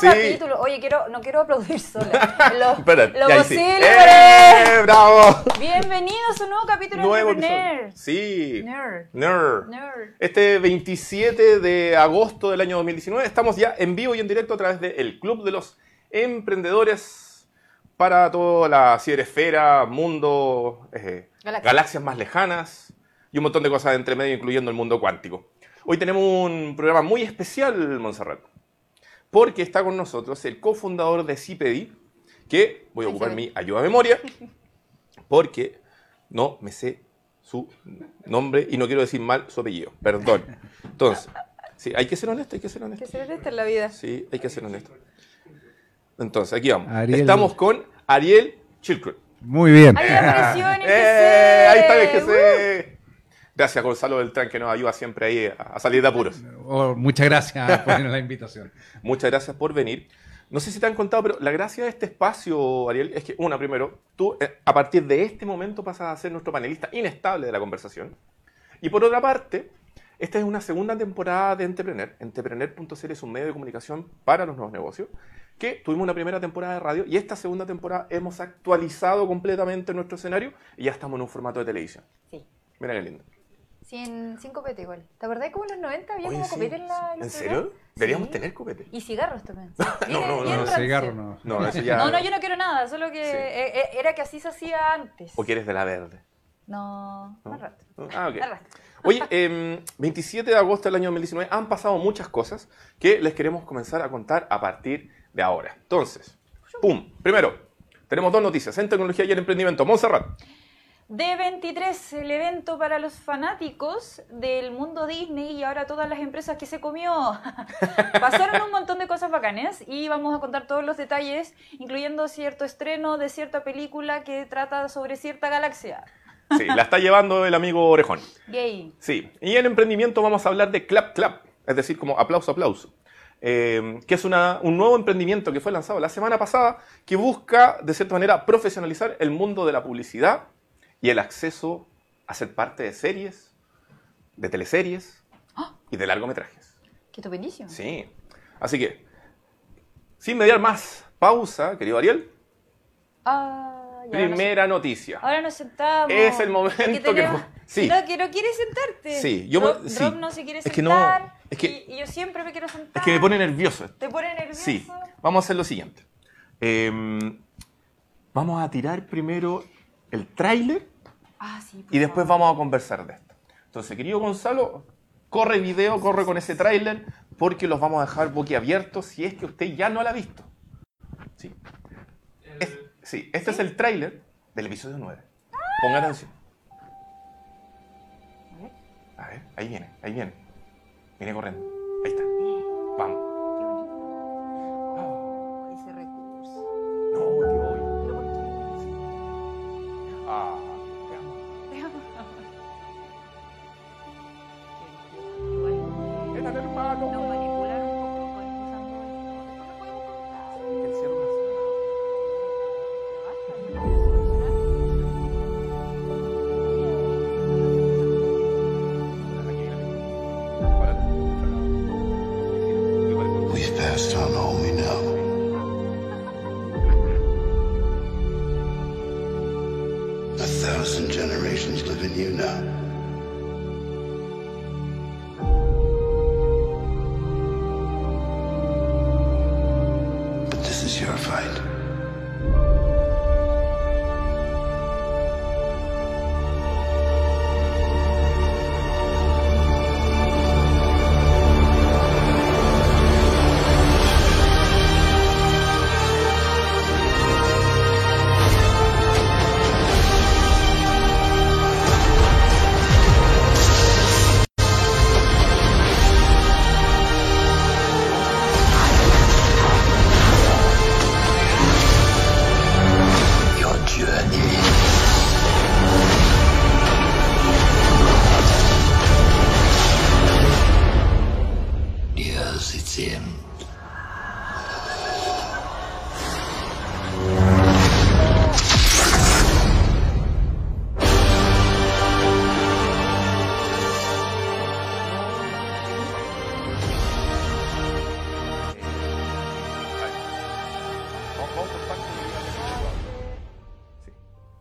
Sí. capítulo. Oye, quiero, no quiero aplaudir sola. Lo, Espérate, sí. ¡Eh! ¡Bravo! Bienvenidos a un nuevo capítulo Nuevo de episodio. Sí. Nerd. Nerd. Nerd. Este 27 de agosto del año 2019 estamos ya en vivo y en directo a través del Club de los Emprendedores para toda la ciberesfera, mundo, eh, Galaxias. galaxias más lejanas y un montón de cosas de entre medio, incluyendo el mundo cuántico. Hoy tenemos un programa muy especial, Montserrat, porque está con nosotros el cofundador de CIPEDI, que voy a ocupar mi ayuda a memoria, porque no me sé su nombre y no quiero decir mal su apellido. Perdón. Entonces, sí, hay que ser honesto, hay que ser Que honesto. se esta en la vida. Sí, hay que ser honesto. Entonces, aquí vamos. Ariel. Estamos con Ariel Chilcrut. Muy bien. Ahí apareció en el ¡Eh! Ahí está el. GC. Gracias, Gonzalo Beltrán, que nos ayuda siempre ahí a a salir de apuros. Oh, muchas gracias por la invitación. Muchas gracias por venir. No sé si te han contado, pero la gracia de este espacio, Ariel, es que, una, primero, tú eh, a partir de este momento pasas a ser nuestro panelista inestable de la conversación. Y por otra parte, esta es una segunda temporada de Entrepreneur. Entrepreneur.cl es un medio de comunicación para los nuevos negocios, que tuvimos una primera temporada de radio y esta segunda temporada hemos actualizado completamente nuestro escenario y ya estamos en un formato de televisión. Sí. Mira qué lindo. Sí, en, sin copete igual. ¿Te acordás como en los 90 había Oye, como sí. copete en la en ¿En serio? Deberíamos Sí. tener copete. Y cigarros también. No, no, no, no, rancio. cigarro no. No, eso ya... No, no, yo no quiero nada, solo que Sí. eh, eh, era que así se hacía antes. ¿O quieres de la verde? No, ¿No? más rato. Ah, ok. Más rato. Oye, em, 27 de agosto del año 2019 han pasado muchas cosas que les queremos comenzar a contar a partir de ahora. Entonces, ¡pum! Primero, tenemos dos noticias en tecnología y en emprendimiento. Montserrat. D23, el evento para los fanáticos del mundo Disney y ahora todas las empresas que se comió. Pasaron un montón de cosas bacanes y vamos a contar todos los detalles, incluyendo cierto estreno de cierta película que trata sobre cierta galaxia. Sí, la está llevando el amigo Orejón. Gay. Sí, y en emprendimiento vamos a hablar de Clap Clap, es decir, como aplauso, aplauso. Eh, que es una- un nuevo emprendimiento que fue lanzado la semana pasada que busca, de cierta manera, profesionalizar el mundo de la publicidad y el acceso a ser parte de series, de teleseries y de largometrajes. Esto buenísimo. Sí. Así que, sin mediar más pausa, querido Ariel, Ah, ya, ahora nos- primera noticia. Ahora nos sentamos. Es el momento que- tenemos- sí. No, que no quieres sentarte. Sí, yo me- Rob, sí. Rob no se quiere Es que no, es que- y, y yo siempre me quiero sentar. Es que me pone nervioso esto. ¿Te pone nervioso? Sí, vamos a hacer lo siguiente. Em, vamos a tirar primero el tráiler Ah, sí. y después favor. vamos a conversar de esto. Entonces, querido Gonzalo, corre video, corre con ese tráiler porque los vamos a dejar boquiabiertos si es que usted ya no lo ha visto. Sí, Es- sí este es el tráiler del episodio 9. Ponga atención. A ver, A ver, ahí viene, ahí viene. Viene corriendo.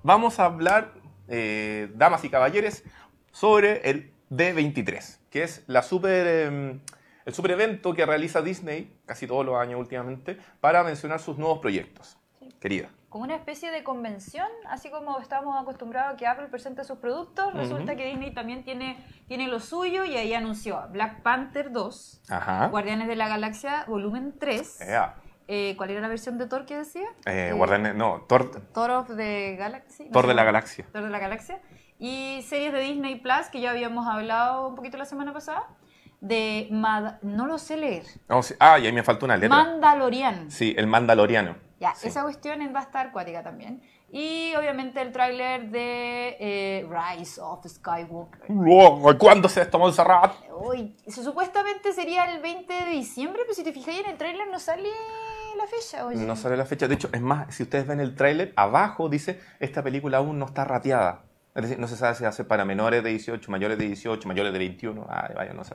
Vamos a hablar, eh, damas y caballeros, sobre el D23, que es la super, eh, el super evento que realiza Disney casi todos los años últimamente para mencionar sus nuevos proyectos. Querida. Como una especie de convención, así como estamos acostumbrados a que Apple presente sus productos, resulta que Disney también tiene, tiene lo suyo y ahí anunció Black Panther 2, Ajá. Guardianes de la Galaxia volumen 3. Ea. Eh, ¿Cuál era la versión de Thor que decía? Eh, Eh, Guardianes- no, Thor, Thor of the Galaxy. no Thor sé de la Galaxia. Thor de la Galaxia. Y series de Disney Plus, que ya habíamos hablado un poquito la semana pasada, de... Mad- no lo sé leer. Oh, sí. Ah, y ahí me falta una letra. Mandalorian. Sí, el Mandaloriano. Ya, Sí. esa cuestión va a estar acuática también. Y obviamente el tráiler de eh, Rise of Skywalker. ¿Cuándo se? Uy, eso supuestamente sería el 20 de diciembre, pero si te fijas en el tráiler no sale la fecha. Oye. No sale la fecha. De hecho, es más, si ustedes ven el tráiler, abajo dice, esta película aún no está rateada. Es decir, no se sabe si hace para menores de 18, mayores de 18, mayores de 21. Ay, vaya, no sé.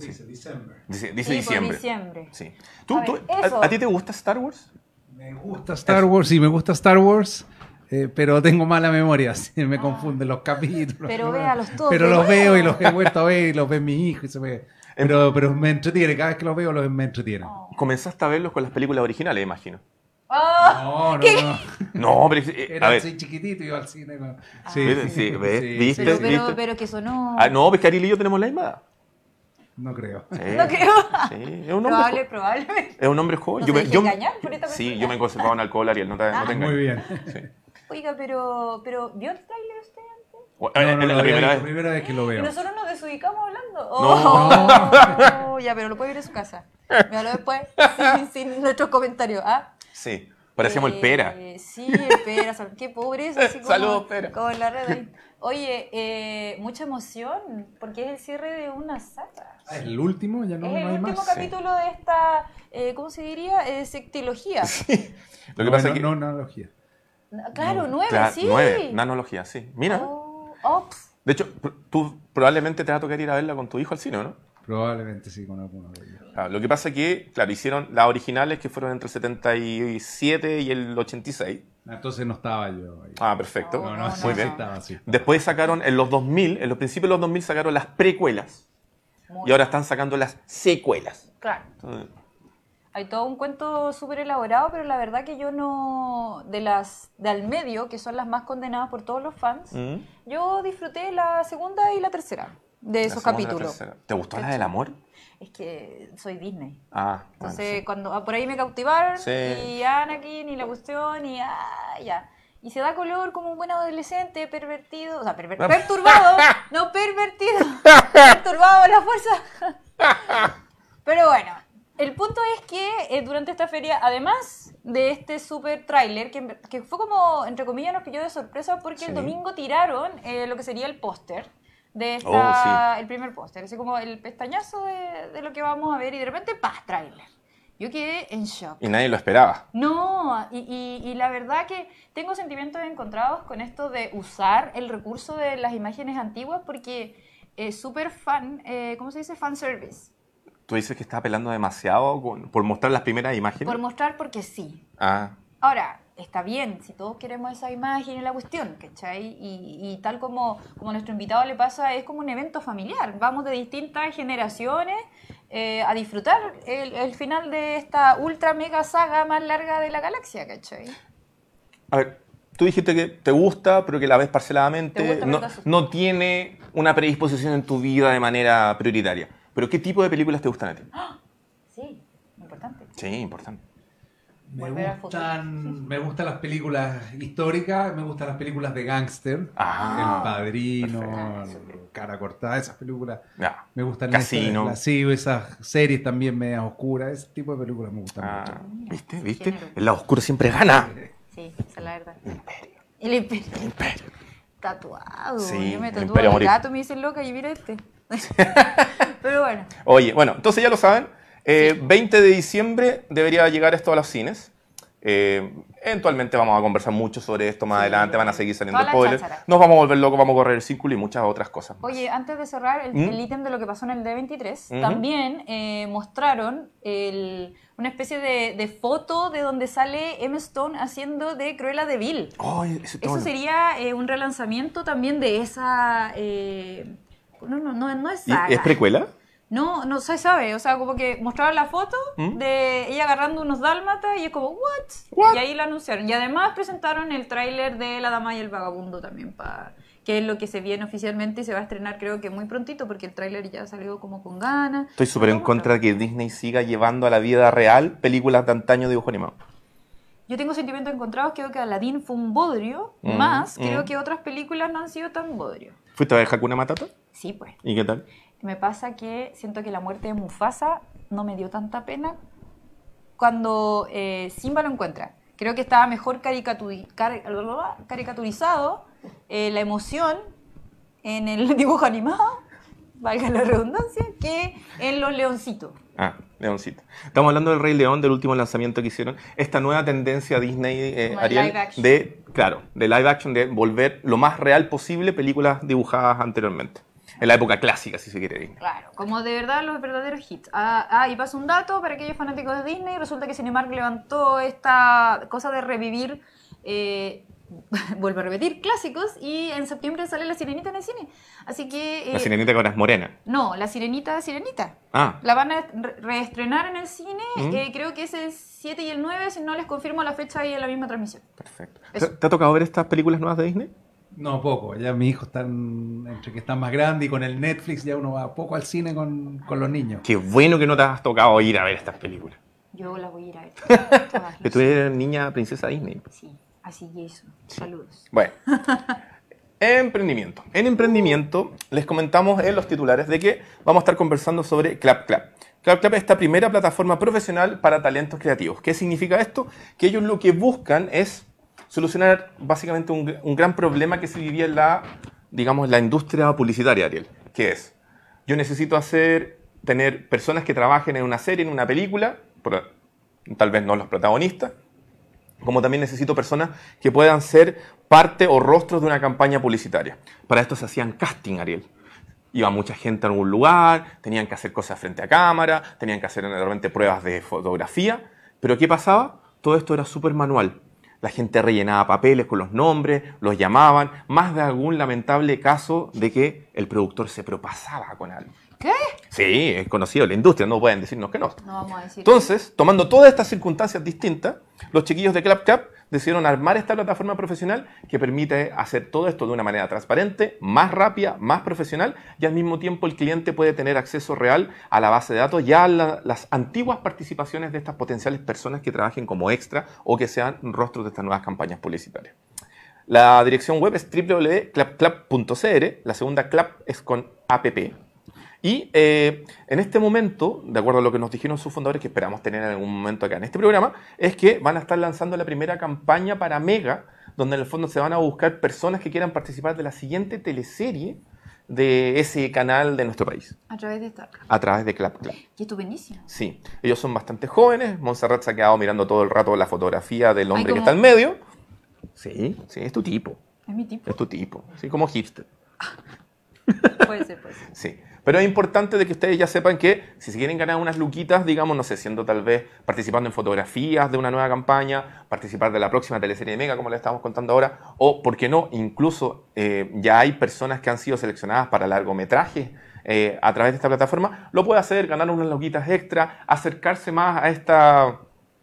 Dice diciembre. Dice, Sí, dice por diciembre. diciembre. Sí. ¿Tú, A tú- ver, a- eso. ¿a, ti te gusta Star Wars? Me gusta Star Wars, sí, me gusta Star Wars, eh, pero tengo mala memoria, sí, me confunden los capítulos. Pero ¿no? véalos todos Pero los veo y los he vuelto a ver y los ve mi hijo y se me... Pero, pero me entretiene, cada vez que los veo los me entretiene. Oh. Comenzaste a verlos con las películas originales, imagino. Ah, No, no, no. No, pero eh, a Era ver. así chiquitito y iba al cine. ¿no? ¿Viste? Sí, ¿ves? ¿Viste? pero, pero, ¿viste? pero que sonó. Ah, no, pues que Ariel y yo tenemos la misma. No creo. Sí. No creo. Sí, es un hombre Probable, probablemente. Es un hombre joven. ¿No yo se me, yo, engañar por esta sí, yo me he conservado en alcohol, Ariel, no te, no te. Muy bien. Sí. Oiga, pero, pero ¿vio el tráiler usted antes? No, no, es no, la primera la vez. primera vez que lo Y veo. nosotros nos desubicamos hablando. No. Oh, ya, pero lo puede ver en su casa. Míralo después, sin, sin nuestros comentarios. ¿ah? Sí, parecíamos el Eh, pera. Sí, el pera. Qué pobreza. Así como, Saludos, Pera. Como en la red ahí. Oye, eh, mucha emoción, porque es el cierre de una saga. Ah, ¿El último? ¿Ya no, es no el hay último más? capítulo de esta, eh, ¿cómo se diría? Eh, sectilogía. Lo que No, pasa no, es que. no, analogía. Claro, nueve, Claro, sí. nueve, nanología, sí. Mira. Oh, ops. De hecho, tú probablemente te va a tocar ir a verla con tu hijo al cine, ¿no? Probablemente sí, con alguno de ellos. Claro, lo que pasa es que, claro, hicieron las originales que fueron entre el 77 y el 86. Ah, Entonces no estaba yo ahí. Ah, perfecto. No, no, no, sí, sí estaba así. Después sacaron en los 2000, en los principios de los 2000 sacaron las precuelas. Muy Y ahora están sacando las secuelas. Claro. Entonces, Hay todo un cuento súper elaborado, pero la verdad que yo no. De las. de al medio, que son las más condenadas por todos los fans, ¿Mm? yo disfruté la segunda y la tercera de La esos capítulos. ¿Te gustó la del amor? Es que soy Disney. Ah, bueno, Entonces, sí. cuando ah, por ahí me cautivaron, Sí. y Anakin, y la cuestión, y ah, ya. Y se da color como un buen adolescente, pervertido, o sea, perver- perturbado, no pervertido, perturbado a la fuerza. Pero bueno, el punto es que eh, durante esta feria, además de este super tráiler, que, que fue como, entre comillas, nos pilló de sorpresa porque el Sí. domingo tiraron eh, lo que sería el póster de esta, Oh, sí. el primer póster, así como el pestañazo de, de lo que vamos a ver y de repente, ¡pah! tráiler. Yo quedé en shock. Y nadie lo esperaba. No, y, y- y la verdad que tengo sentimientos encontrados con esto de usar el recurso de las imágenes antiguas porque es súper fan, eh, ¿cómo se dice? Fan service. Tú dices que está apelando demasiado con- por mostrar las primeras imágenes. Por mostrar porque sí. Ah, Ahora, está bien, si todos queremos esa imagen y la cuestión, ¿cachai? Y, y tal como, como a nuestro invitado le pasa, es como un evento familiar. Vamos de distintas generaciones eh, a disfrutar el, el final de esta ultra mega saga más larga de la galaxia, ¿cachai? a ver, tú dijiste que te gusta, pero que la ves Te parceladamente. gusta, no tiene una predisposición en tu vida de manera prioritaria. Pero ¿qué tipo de películas te gustan a ti? Sí, importante. Sí, importante. Me gustan, me gustan las películas históricas, me gustan las películas de gángster, Ah, El Padrino, perfecto. Cara Cortada, esas películas. Ya. Me gustan Casino. esas, las- sí, esas series también medias oscuras, ese tipo de películas me gustan Ah, mucho. ¿Viste? ¿Viste? El lado oscuro siempre gana. Sí, esa es la verdad. Imperio. El imperio. Imperio. Tatuado. Sí, Yo me a el gato, me dicen loca y mira este. Pero bueno. Oye, bueno, entonces ya lo saben. eh, 20 de diciembre debería llegar esto a los cines. Eh, eventualmente vamos a conversar mucho sobre esto más Sí, adelante, van a seguir saliendo spoilers. Nos vamos a volver locos, vamos a correr el círculo y muchas otras cosas. más. Oye, antes de cerrar el ¿Mm? ítem de lo que pasó en el D23, Ujú. también eh, mostraron el- una especie de, de foto de donde sale Emma Stone haciendo de Cruella de Vil. Eso sería eh, un relanzamiento también de esa... eh, no, no, no, no es ¿Y saga. ¿Es precuela? No, no se sabe. O sea, como que mostraron la foto ¿Mm? de ella agarrando unos dálmatas y es como, ¿what? What? Y ahí la anunciaron. Y además presentaron el tráiler de La Dama y el Vagabundo también, para que es lo que se viene oficialmente y se va a estrenar creo que muy prontito porque el tráiler ya salió como con ganas. Estoy súper en contra de que Disney siga llevando a la vida real películas de antaño de dibujo animado. Yo tengo sentimientos encontrados, creo que Aladdin fue un bodrio, Mm, más mm. creo que otras películas no han sido tan bodrio. ¿Fuiste a ver Hakuna Matata? Sí, pues. ¿Y qué tal? Me pasa que siento que la muerte de Mufasa no me dio tanta pena cuando eh, Simba lo encuentra. Creo que estaba mejor car- caricaturizado eh, la emoción en el dibujo animado, valga la redundancia, que en los leoncitos. Ah, Leoncito. Estamos hablando del Rey León, del último lanzamiento que hicieron. Esta nueva tendencia Disney, eh, Ariel, live action. de, claro, de live action, de volver lo más real posible películas dibujadas anteriormente. En la época clásica, si se quiere Disney. Claro, como de verdad los verdaderos hits. Ah, ah, y pasa un dato para aquellos fanáticos de Disney. Resulta que Cinemark levantó esta cosa de revivir, eh, vuelvo a repetir, clásicos. Y en septiembre sale La Sirenita en el cine. Así que... eh, La sirenita que ahora es morena. No, La Sirenita, Sirenita. Ah, La van a re- reestrenar en el cine. Mm. eh, creo que es el 7 y el 9. Si no les confirmo la fecha ahí en la misma transmisión. perfecto. Eso. ¿Te, ha tocado ver estas películas nuevas de Disney? No, poco. Ya mi hijo está entre que está más grande y con el Netflix ya uno va poco al cine con, con los niños. Qué bueno que no te has tocado ir a ver estas películas. Yo las voy a ir a ver. tú eres niña princesa Disney. Sí, así eso. Saludos. Bueno. Emprendimiento. En emprendimiento les comentamos en los titulares de que vamos a estar conversando sobre Clap Clap. Clap es esta primera plataforma profesional para talentos creativos. ¿Qué significa esto? Que ellos lo que buscan es solucionar básicamente un, un gran problema que se vivía en la, digamos, la industria publicitaria, Ariel. Que es, yo necesito hacer, tener personas que trabajen en una serie, en una película, pero tal vez no los protagonistas, como también necesito personas que puedan ser parte o rostros de una campaña publicitaria. Para esto se hacían casting, Ariel. Iba mucha gente a algún lugar, tenían que hacer cosas frente a cámara, tenían que hacer de repente pruebas de fotografía. Pero ¿qué pasaba? Todo esto era súper manual. La gente rellenaba papeles con los nombres, los llamaban, más de algún lamentable caso de que el productor se propasaba con algo. ¿Qué? Sí, es conocido la industria, no pueden decirnos que no. No vamos a decir. Entonces, tomando todas estas circunstancias distintas, los chiquillos de ClapCap decidieron armar esta plataforma profesional que permite hacer todo esto de una manera transparente, más rápida, más profesional y al mismo tiempo el cliente puede tener acceso real a la base de datos ya a la- las antiguas participaciones de estas potenciales personas que trabajen como extra o que sean rostros de estas nuevas campañas publicitarias. La dirección web es www.clapclap.cr, la segunda clap es con app. Y eh, en este momento, de acuerdo a lo que nos dijeron sus fundadores, que esperamos tener en algún momento acá en este programa, es que van a estar lanzando la primera campaña para Mega, donde en el fondo se van a buscar personas que quieran participar de la siguiente teleserie de ese canal de nuestro país, A través de esta. a través de Clap Clap. Y estupendísimo. Sí, ellos son bastante jóvenes. Montserrat se ha quedado mirando todo el rato la fotografía del hombre que está en medio. Sí, sí, es tu tipo. Es mi tipo. Es tu tipo. Sí, como hipster. Puede ser, puede ser. Sí. Pero es importante de que ustedes ya sepan que si se quieren ganar unas luquitas, digamos, no sé, siendo tal vez participando en fotografías de una nueva campaña, participar de la próxima teleserie de Mega, como le estamos contando ahora, o, ¿por qué no? Incluso eh, ya hay personas que han sido seleccionadas para largometrajes eh, a través de esta plataforma, lo puede hacer, ganar unas luquitas extra, acercarse más a esta,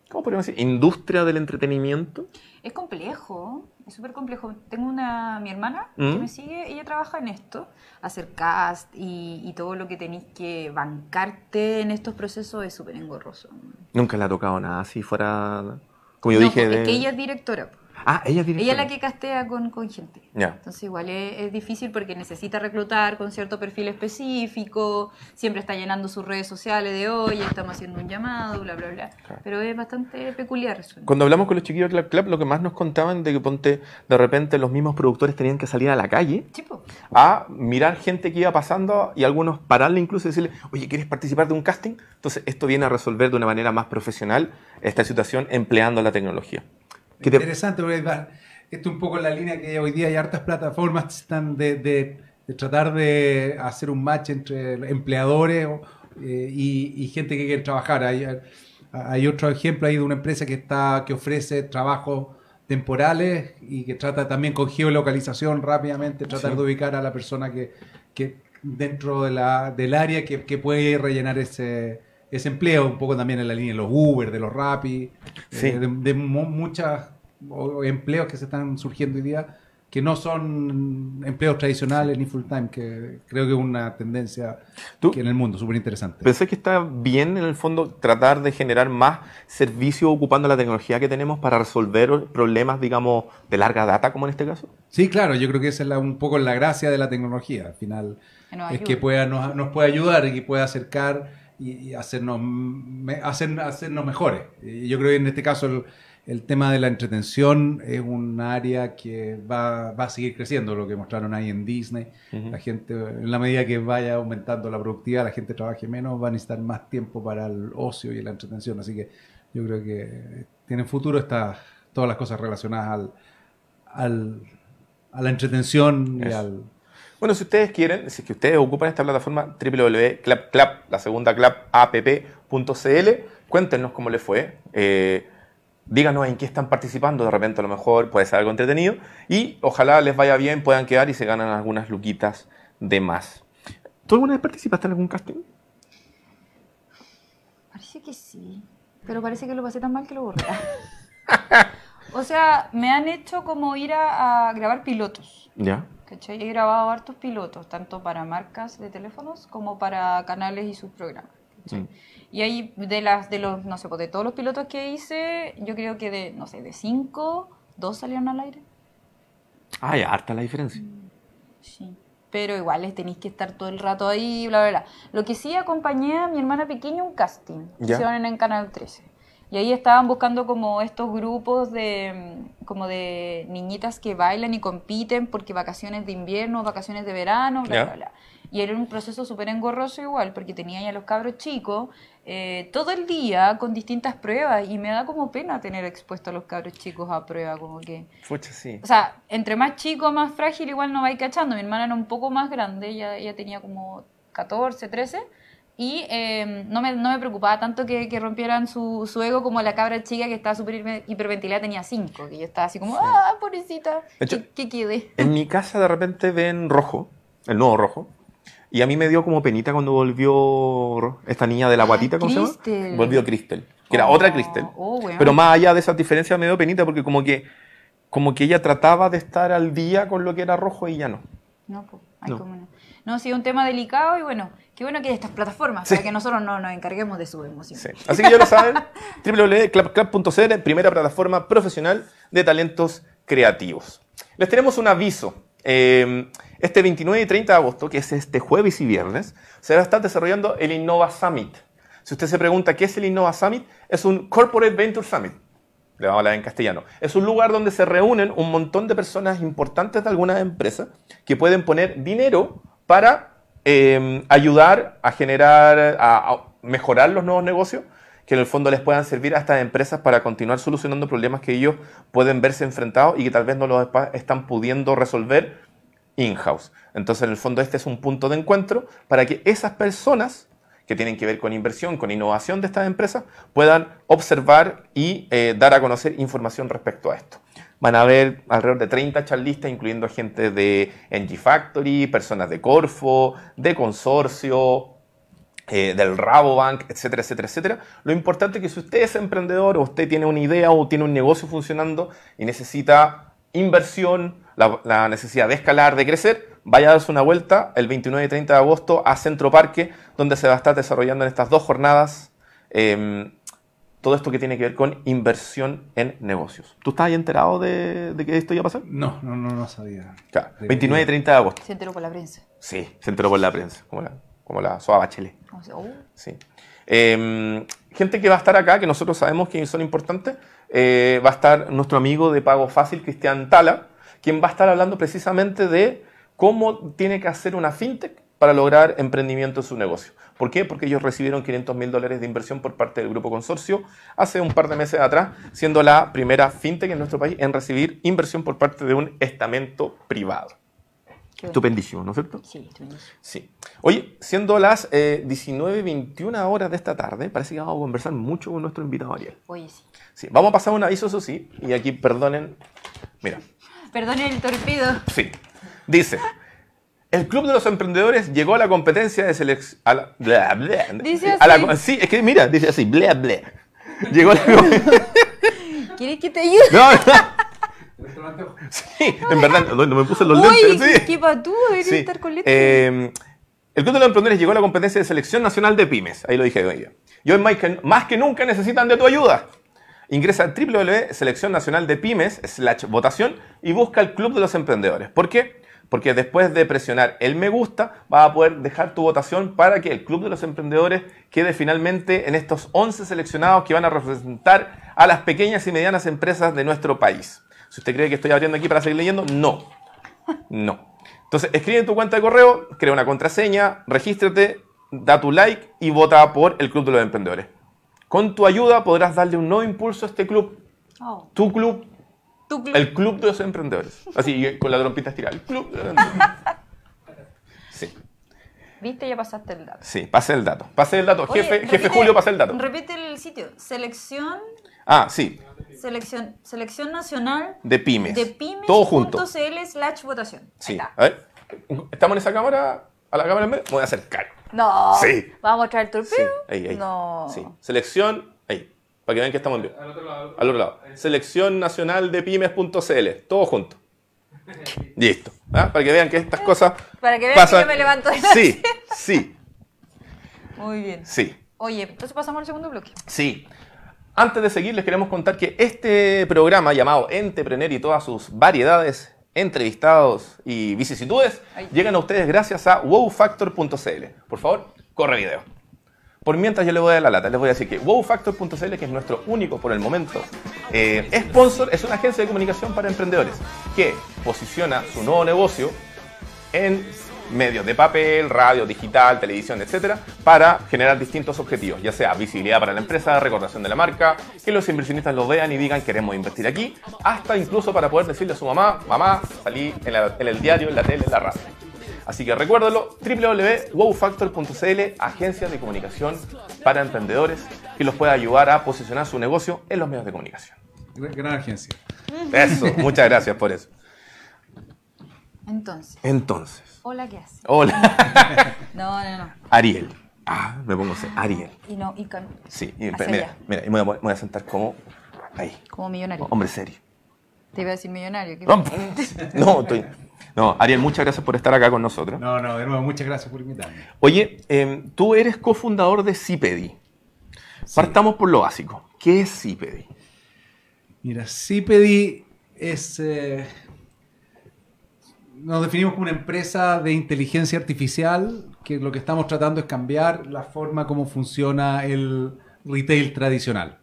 ¿cómo podríamos decir? Industria del entretenimiento. Es complejo, es súper complejo. Tengo una, mi hermana ¿Mm? que me sigue, ella trabaja en esto, hacer cast y, y todo lo que tenéis que bancarte en estos procesos es súper engorroso. Nunca le ha tocado nada así fuera, como yo No, dije, es de... que ella es directora. Ah, ella Ella es la que castea con, con gente. Ya. Entonces igual es, es difícil porque necesita reclutar con cierto perfil específico, siempre está llenando sus redes sociales de hoy, estamos haciendo un llamado, bla, bla, bla. Claro. Pero es bastante peculiar eso. Cuando hablamos con los chiquillos de Clap Clap, lo que más nos contaban de que ponte, de repente los mismos productores tenían que salir a la calle Chipo. a mirar gente que iba pasando y algunos pararle incluso y decirle, oye, ¿quieres participar de un casting? Entonces esto viene a resolver de una manera más profesional esta situación empleando la tecnología. ¿Qué te- Interesante, porque esto es un poco en la línea que hoy día hay hartas plataformas que están de, de- de tratar de hacer un match entre empleadores eh, y, y gente que quiere trabajar. Hay, hay otro ejemplo ahí de una empresa que está que ofrece trabajos temporales y que trata también con geolocalización rápidamente, tratar Sí. de ubicar a la persona que, que dentro de la, del área que, que puede rellenar ese, ese empleo, un poco también en la línea de los Uber, de los Rappi, Sí. eh, de, de mu- muchas o- empleos que se están surgiendo hoy día que no son empleos tradicionales ni full time, que creo que es una tendencia Tú- que en el mundo súper interesante. Pensé que está bien en el fondo tratar de generar más servicios ocupando la tecnología que tenemos para resolver problemas, digamos, de larga data, como en este caso. Sí, claro, yo creo que esa es la- un poco la gracia de la tecnología. Al final Que nos es que pueda, nos, nos puede ayudar y que pueda acercar y, hacernos, me- hacer- hacernos mejores. Y yo creo que en este caso el, el tema de la entretención es un área que va, va a seguir creciendo, lo que mostraron ahí en Disney. La gente, en la medida que vaya aumentando la productividad, la gente trabaje menos, va a necesitar más tiempo para el ocio y la entretención. Así que yo creo que tiene futuro estas todas las cosas relacionadas al, al- a la entretención y Eso. al... Bueno, si ustedes quieren, si es que ustedes ocupan esta plataforma www.clapclap, la segunda clap, app.cl, cuéntenos cómo les fue. eh, díganos en qué están participando, de repente a lo mejor puede ser algo entretenido y ojalá les vaya bien, puedan quedar y se ganan algunas luquitas de más. ¿Tú alguna vez participaste en algún casting? Parece que sí, pero parece que lo pasé tan mal que lo borré. o sea, me han hecho como ir a, a grabar pilotos. Ya. ¿Cachai? He grabado hartos pilotos, tanto para marcas de teléfonos como para canales y sus programas. Mm. Y ahí, de las, de los, no sé, pues de todos los pilotos que hice, yo creo que de, no sé, de cinco, dos salieron al aire. Ah, ya, harta la diferencia. Sí. Pero igual les tenéis que estar todo el rato ahí, bla, bla, bla. Lo que sí acompañé a mi hermana pequeña un casting. Ya. Hicieron en Canal 13. Y ahí estaban buscando como estos grupos de mm, como de niñitas que bailan y compiten porque vacaciones de invierno, vacaciones de verano, bla, bla, bla. Y era un proceso súper engorroso igual, porque tenía ya los cabros chicos eh, todo el día con distintas pruebas y me da como pena tener expuesto a los cabros chicos a prueba, como que... Fucha, sí. O sea, entre más chico, más frágil, igual no va a ir cachando. Mi hermana era un poco más grande, ella, ella tenía como 14, 13. Y eh, no, me, no me preocupaba tanto que, que rompieran su, su ego como la cabra chica que estaba súper hiper- hiperventilada, tenía 5. Que yo estaba así como, ah, pobrecita, hecho- que quede. En mi casa de repente ven rojo, el nuevo rojo. Y a mí me dio como penita cuando volvió esta niña de la guatita, ¿cómo se Crystal. llama? Volvió Crystal, que era Oh, otra Crystal. oh, weón. Pero más allá de esas diferencias me dio penita porque como que, como que ella trataba de estar al día con lo que era rojo y ya no. No, pues, No. no. Sí, un tema delicado y bueno, qué bueno que hay estas plataformas Sí. para que nosotros no nos encarguemos de su emoción. Sí. Así que ya lo saben, www.clapclap.cl, primera plataforma profesional de talentos creativos. Les tenemos un aviso. Eh, este 29 y 30 de agosto, que es este jueves y viernes, se va a estar desarrollando el Innova Summit. Si usted se pregunta qué es el Innova Summit, es un Corporate Venture Summit. Le vamos a hablar en castellano. Es un lugar donde se reúnen un montón de personas importantes de algunas empresas que pueden poner dinero para eh, ayudar a generar, a, mejorar los nuevos negocios que en el fondo les puedan servir a estas empresas para continuar solucionando problemas que ellos pueden verse enfrentados y que tal vez no los están pudiendo resolver in-house. Entonces, en el fondo, este es un punto de encuentro para que esas personas que tienen que ver con inversión, con innovación de estas empresas, puedan observar y eh, dar a conocer información respecto a esto. Van a haber alrededor de 30 charlistas, incluyendo gente de NG Factory, personas de Corfo, de Consorcio, eh, del Rabobank, etcétera, etcétera, etcétera. Lo importante es que si usted es emprendedor o usted tiene una idea o tiene un negocio funcionando y necesita inversión, la, necesidad de escalar, de crecer, vaya a darse una vuelta el 29 y 30 de agosto a Centro Parque, donde se va a estar desarrollando en estas dos jornadas eh, todo esto que tiene que ver con inversión en negocios. ¿Tú estás ahí enterado de, de que esto iba a pasar? No, no, no, no sabía. Claro, De- 29 y 30 de agosto. Se enteró por la prensa. Sí, se enteró por la prensa, como la, como la Soa Bachelet. O sea, uh, Sí. Eh, gente que va a estar acá, que nosotros sabemos que son importantes, eh, va a estar nuestro amigo de Pago Fácil, Cristian Tala, quien va a estar hablando precisamente de cómo tiene que hacer una fintech para lograr emprendimiento en su negocio. ¿Por qué? Porque ellos recibieron 500 mil dólares de inversión por parte del Grupo Consorcio hace un par de meses atrás, siendo la primera fintech en nuestro país en recibir inversión por parte de un estamento privado. qué- Estupendísimo, ¿no es cierto? Sí, estupendísimo. Sí. Oye, siendo las eh, 19.21 horas de esta tarde, parece que vamos a conversar mucho con nuestro invitado Ariel. Oye, sí. Sí, vamos a pasar un aviso, eso sí, y aquí perdonen. Mira, Perdonen el torpedo. sí. Dice, el Club de los Emprendedores llegó a la competencia de selección... Dice a la- así. sí, es que mira, dice así, bla, bla. Llegó a la competencia... ¿Quieres que te ayude? No, no. Sí, en verdad, no, no me puse los Uy, lentes. sí. qué, patú, debería Sí. estar con lentes. Eh, el Club de los Emprendedores llegó a la competencia de selección nacional de pymes. Ahí lo dije hoy día. Y hoy más que, más que nunca necesitan de tu ayuda. Ingresa a www.seleccionnacionaldepymes slash votación y busca el Club de los Emprendedores. ¿Por qué? Porque después de presionar el me gusta, vas a poder dejar tu votación para que el Club de los Emprendedores quede finalmente en estos 11 seleccionados que van a representar a las pequeñas y medianas empresas de nuestro país. Si usted cree que estoy abriendo aquí para seguir leyendo, no. No. Entonces, escribe en tu cuenta de correo, crea una contraseña, regístrate, da tu like y vota por el Club de los Emprendedores. Con tu ayuda podrás darle un nuevo impulso a este club, Oh, tu club, tu club. el Club de los Emprendedores. Así, con la trompita estirada, el Club de los Emprendedores. Sí, ¿Viste? Ya pasaste el dato. sí, pase el dato. Pase el dato. Oye, jefe, jefe Julio, pase el dato. Repite el sitio. Selección, Ah, sí, selección, selección nacional de pymes. de pymes. Todo junto. .cl slash votación. Sí. A ver, ¿estamos en esa cámara? ¿A la cámara en medio? Me voy a acercar. No. Sí. ¿Vamos a traer el Sí, torpedo? ahí, ahí. No. Sí. Selección. Para que vean que estamos en vivo. Al otro lado. Al otro lado. Selección nacional de pymes.cl. Todo junto. Listo. ¿Ah? Para que vean que estas cosas. Para que vean pasan- que yo me levanto de la Sí, sí, Muy bien. sí. Oye, entonces pasamos al segundo bloque. Sí. Antes de seguir, les queremos contar que este programa llamado Entrepreneur y todas sus variedades, entrevistados y vicisitudes, Ay. llegan a ustedes gracias a wowfactor.cl. Por favor, corre video. Por mientras yo les voy a dar la lata, les voy a decir que wowfactor.cl, que es nuestro único por el momento eh, sponsor, es una agencia de comunicación para emprendedores que posiciona su nuevo negocio en medios de papel, radio, digital, televisión, etcétera, para generar distintos objetivos, ya sea visibilidad para la empresa, recordación de la marca, que los inversionistas lo vean y digan queremos invertir aquí, hasta incluso para poder decirle a su mamá, mamá, salí en el diario, en la tele, en la radio. Así que recuérdalo, www.wowfactor.cl, agencia de comunicación para emprendedores que los puede ayudar a posicionar su negocio en los medios de comunicación. Gran, agencia. Eso, muchas gracias por eso. Entonces, Entonces, hola, ¿qué haces? hola, No, no, no. Ariel. Ah, me pongo así, Ariel. Y no, y con, Sí, y, mira, allá. mira, y me voy, a, me voy a sentar como ahí, como millonario. hombre serio. Te iba a decir millonario. ¿qué- No, no, estoy- no, Ariel, muchas gracias por estar acá con nosotros. No, no, de nuevo, muchas gracias por invitarme. Oye, em, tú eres cofundador de Cipedi. Partamos por lo básico. ¿Qué es Cipedi? Mira, Cipedi es. eh, nos definimos como una empresa de inteligencia artificial que lo que estamos tratando es cambiar la forma como funciona el retail tradicional.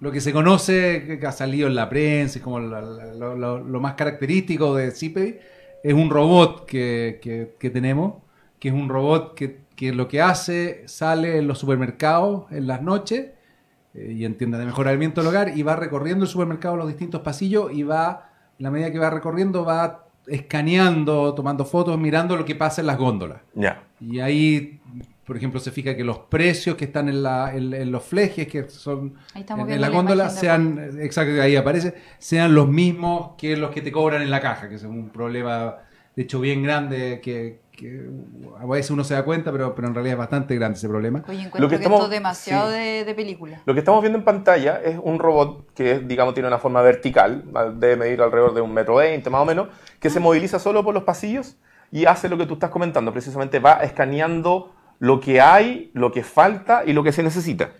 Lo que se conoce, que- ha salido en la prensa, y como la- lo, lo- lo más característico de Cipedi, es un robot que, que- que tenemos, que es un robot que, que lo que hace, sale en los supermercados en las noches eh, y en tiendas de mejoramiento del hogar y va recorriendo el supermercado los distintos pasillos y va, en la medida que va recorriendo, va escaneando, tomando fotos, mirando lo que pasa en las góndolas. Ya. Y ahí, por ejemplo, se fija que los precios que están en, la, en, en los flejes, que son en, viendo la la góndola, sean, exacto, ahí aparece, sean los mismos que los que te cobran en la caja, que es un problema, de hecho, bien grande, que, que a veces uno se da cuenta, pero, pero en realidad es bastante grande ese problema. Oye, Lo que que, estamos- esto es demasiado sí. de, de película. Lo que estamos viendo en pantalla es un robot que, digamos, tiene una forma vertical, debe medir alrededor de un metro veinte más o menos, que se moviliza solo por los pasillos y hace lo que tú estás comentando, precisamente va escaneando lo que hay, lo que falta y lo que se necesita.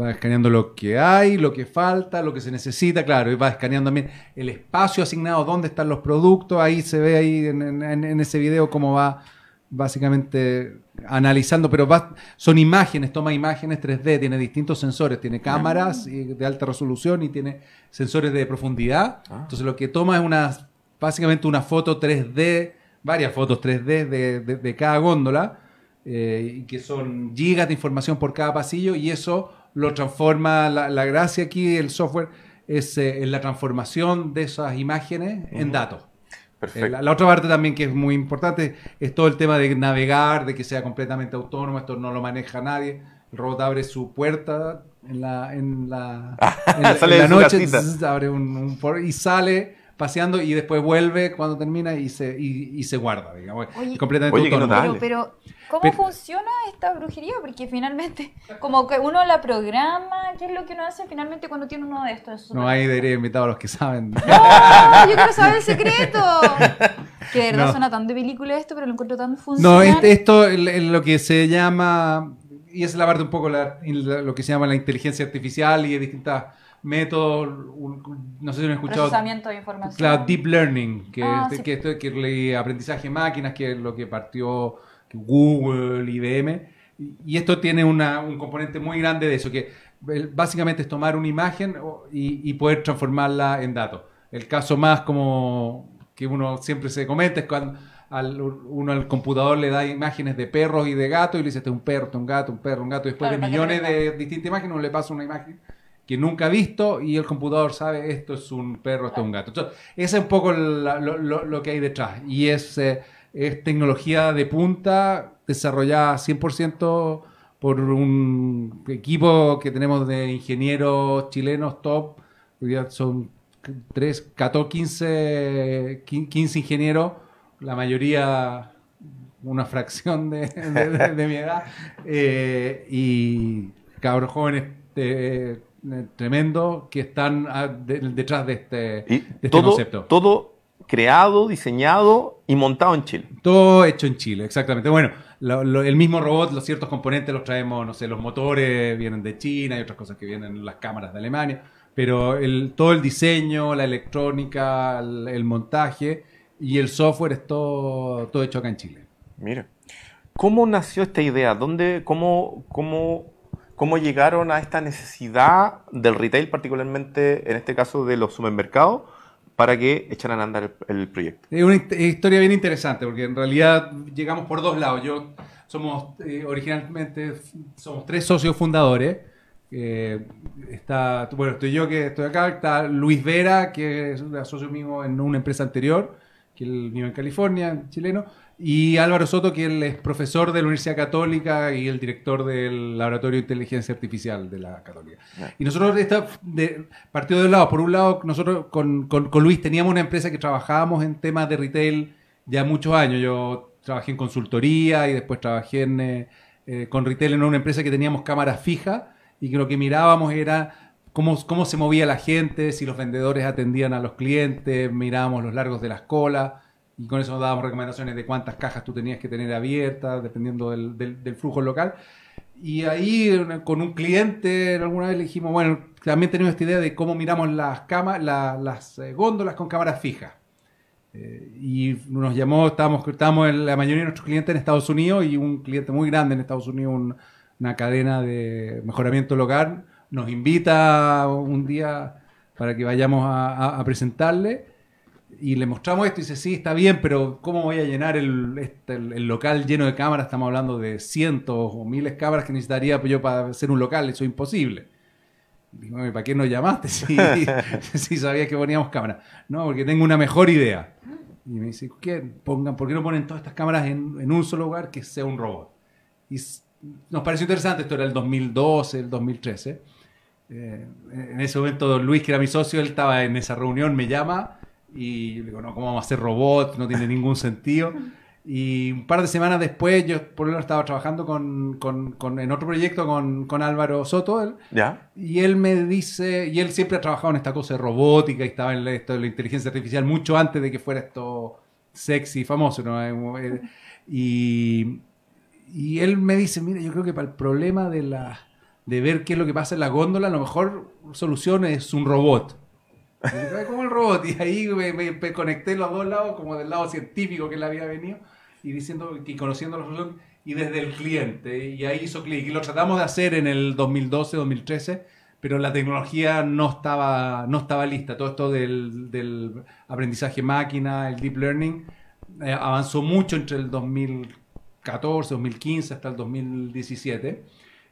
va escaneando lo que hay, lo que falta, lo que se necesita, claro, y va escaneando también el espacio asignado, dónde están los productos, ahí se ve ahí en, en- en ese video cómo va básicamente analizando, pero va- son imágenes, toma imágenes 3D, tiene distintos sensores, tiene cámaras de alta resolución y tiene sensores de profundidad. Ah. Entonces lo que toma es una, básicamente una foto 3D, varias fotos 3D de, de- de cada góndola, eh, que son gigas de información por cada pasillo y eso lo transforma, la, la gracia aquí del software es eh, la transformación de esas imágenes en datos. Eh, Perfecto. La, la otra parte también que es muy importante es todo el tema de navegar, de que sea completamente autónomo, esto no lo maneja nadie. El robot abre su puerta en la, en la, en Sale en la noche, abre un, un y sale paseando y después vuelve cuando termina y se, y, y se guarda, digamos. Oye- completamente Oye, autónomo. Pero, pero, ¿cómo Pero- funciona esta brujería? Porque finalmente, como que uno la programa, ¿qué es lo que uno hace finalmente cuando tiene uno de estos? No hay debería invitar a los que saben. ¡No! Yo quiero saber el secreto. Que de verdad No. suena tan de película esto, pero lo encuentro tan No, funcional. este- esto es lo que se llama, y es la parte un poco la- la- lo que se llama la inteligencia artificial y distintos métodos, no sé si lo han escuchado. Procesamiento de información. Claro, deep learning, que, Ah, este- sí. que, esto- que le- aprendizaje de máquinas, que es lo que partió Google, IBM. Y- esto tiene una- un componente muy grande de eso, que el- básicamente es tomar una imagen y, y poder transformarla en datos. El caso más como que uno siempre se comenta es cuando al- uno al computador le da imágenes de perros y de gatos y le dice, este es un perro, este es un gato, un perro, un gato. Y después Claro, de millones de distintas imágenes uno le pasa una imagen que nunca ha visto y el computador sabe esto es un perro, esto es un gato. Entonces, esa es un poco la- lo, lo- lo que hay detrás. Y es, eh, es tecnología de punta desarrollada 100% por un equipo que tenemos de ingenieros chilenos top. Hoy día son 3, 14, 15, 15 ingenieros, la mayoría una fracción de, de- de- de mi edad, eh, y cabros jóvenes eh, eh, tremendos que están ah, de- detrás de este, de este todo, concepto. todo creado, diseñado y montado en Chile. Todo hecho en Chile, exactamente. Bueno, lo- lo- el mismo robot, los ciertos componentes los traemos, no sé, los motores vienen de China y otras cosas que vienen las cámaras de Alemania, pero el, todo el diseño, la electrónica, el, el montaje y el software es todo, todo hecho acá en Chile. Mira, ¿cómo nació esta idea? ¿Dónde, cómo, cómo, cómo llegaron a esta necesidad del retail, particularmente en este caso de los supermercados, para que echaran a andar el, proyecto? Es una hist- historia bien interesante porque en realidad llegamos por dos lados. Yo somos eh, originalmente somos tres socios fundadores. Eh, está, bueno, estoy yo que estoy acá, está Luis Vera, que es un socio mío en una empresa anterior, que él vive en California, chileno, y Álvaro Soto, que él es profesor de la Universidad Católica y el director del Laboratorio de Inteligencia Artificial de la Católica. Y nosotros esta, de, partió de dos lados. Por un lado, nosotros con, con- con Luis teníamos una empresa que trabajábamos en temas de retail ya muchos años. Yo trabajé en consultoría y después trabajé en, eh, eh, con retail en una empresa que teníamos cámaras fijas y que lo que mirábamos era cómo, cómo se movía la gente, si los vendedores atendían a los clientes, mirábamos los largos de las colas y con eso nos dábamos recomendaciones de cuántas cajas tú tenías que tener abiertas, dependiendo del, del- del flujo local. Y ahí con un cliente alguna vez le dijimos, bueno, también tenemos esta idea de cómo miramos las, cama- la- las eh, góndolas con cámaras fijas. Eh, y nos llamó, estábamos, estábamos en la mayoría de nuestros clientes en Estados Unidos y un cliente muy grande en Estados Unidos, un- una cadena de mejoramiento local, nos invita un día para que vayamos a, a- a presentarle y le mostramos esto y dice, sí, está bien, pero ¿cómo voy a llenar el, este- el- el local lleno de cámaras? Estamos hablando de cientos o miles de cámaras que necesitaría yo para hacer un local, eso es imposible. Digo, "Oye, ¿para qué nos llamaste si, si sabías que poníamos cámaras? No, porque tengo una mejor idea. Y me dice, ¿qué? Pongan, ¿por qué no ponen todas estas cámaras en, en un solo lugar que sea un robot? Y nos pareció interesante, esto era el 2012, el 2013. Eh, en ese momento Luis, que era mi socio, él estaba en esa reunión, me llama y yo le digo, no, ¿cómo vamos a hacer robots? No tiene ningún sentido. Y un par de semanas después, yo por lo menos estaba trabajando con, con- con- en otro proyecto con, con Álvaro Soto, él, ¿Ya? y él me dice, y él siempre ha trabajado en esta cosa de robótica y estaba en esto de la inteligencia artificial mucho antes de que fuera esto sexy y famoso, ¿no? Eh, Y, y él me dice, mira, yo creo que para el problema de, la- de ver qué es lo que pasa en la góndola, la mejor solución es un robot. Y dije, "Ay, como el robot. Y ahí me, me- me conecté los dos lados, como del lado científico que le había venido, y diciendo y conociendo la solución, y desde el cliente. Y ahí hizo clic. Y lo tratamos de hacer en el 2012, 2013, pero la tecnología no estaba, no estaba lista. Todo esto del, del aprendizaje máquina, el deep learning, eh, avanzó mucho entre el 2014, 2015 hasta el 2017.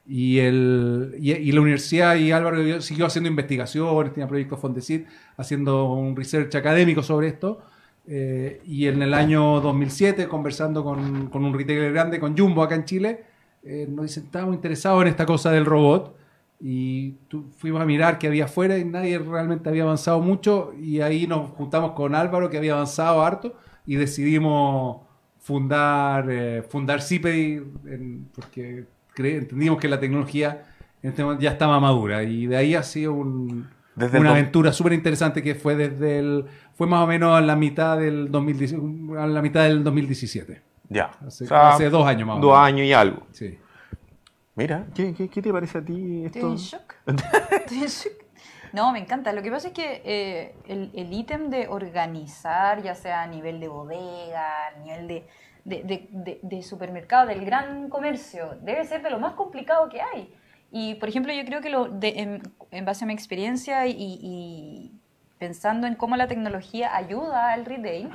Y, el, y, y la universidad y Álvaro siguió haciendo investigaciones, tenía proyectos Fondesit, haciendo un research académico sobre esto. Eh, y en el año 2007, conversando con, con un retailer grande, con Jumbo acá en Chile, eh, nos dicen, estábamos interesados en esta cosa del robot. Y tu- fuimos a mirar qué había afuera y nadie realmente había avanzado mucho. Y ahí nos juntamos con Álvaro, que había avanzado harto, y decidimos fundar, eh, fundar CIPEDI porque entendimos que la tecnología en este momento ya estaba madura. Y de ahí ha sido un- Desde una dos- aventura súper interesante que fue desde el. fue más o menos a la mitad del 2010 a la mitad del 2017. Ya. Hace- O sea, hace dos años más o Dos menos. años y algo. Sí. Mira, ¿qué, qué, qué te parece a ti Estoy esto? en shock. Estoy en shock. No, me encanta. Lo que pasa es que eh, el el ítem de organizar, ya sea a nivel de bodega, a nivel de, de, de- de- supermercado, del gran comercio, debe ser de lo más complicado que hay. Y, por ejemplo, yo creo que lo de- en, en base a mi experiencia y, y pensando en cómo la tecnología ayuda al retail,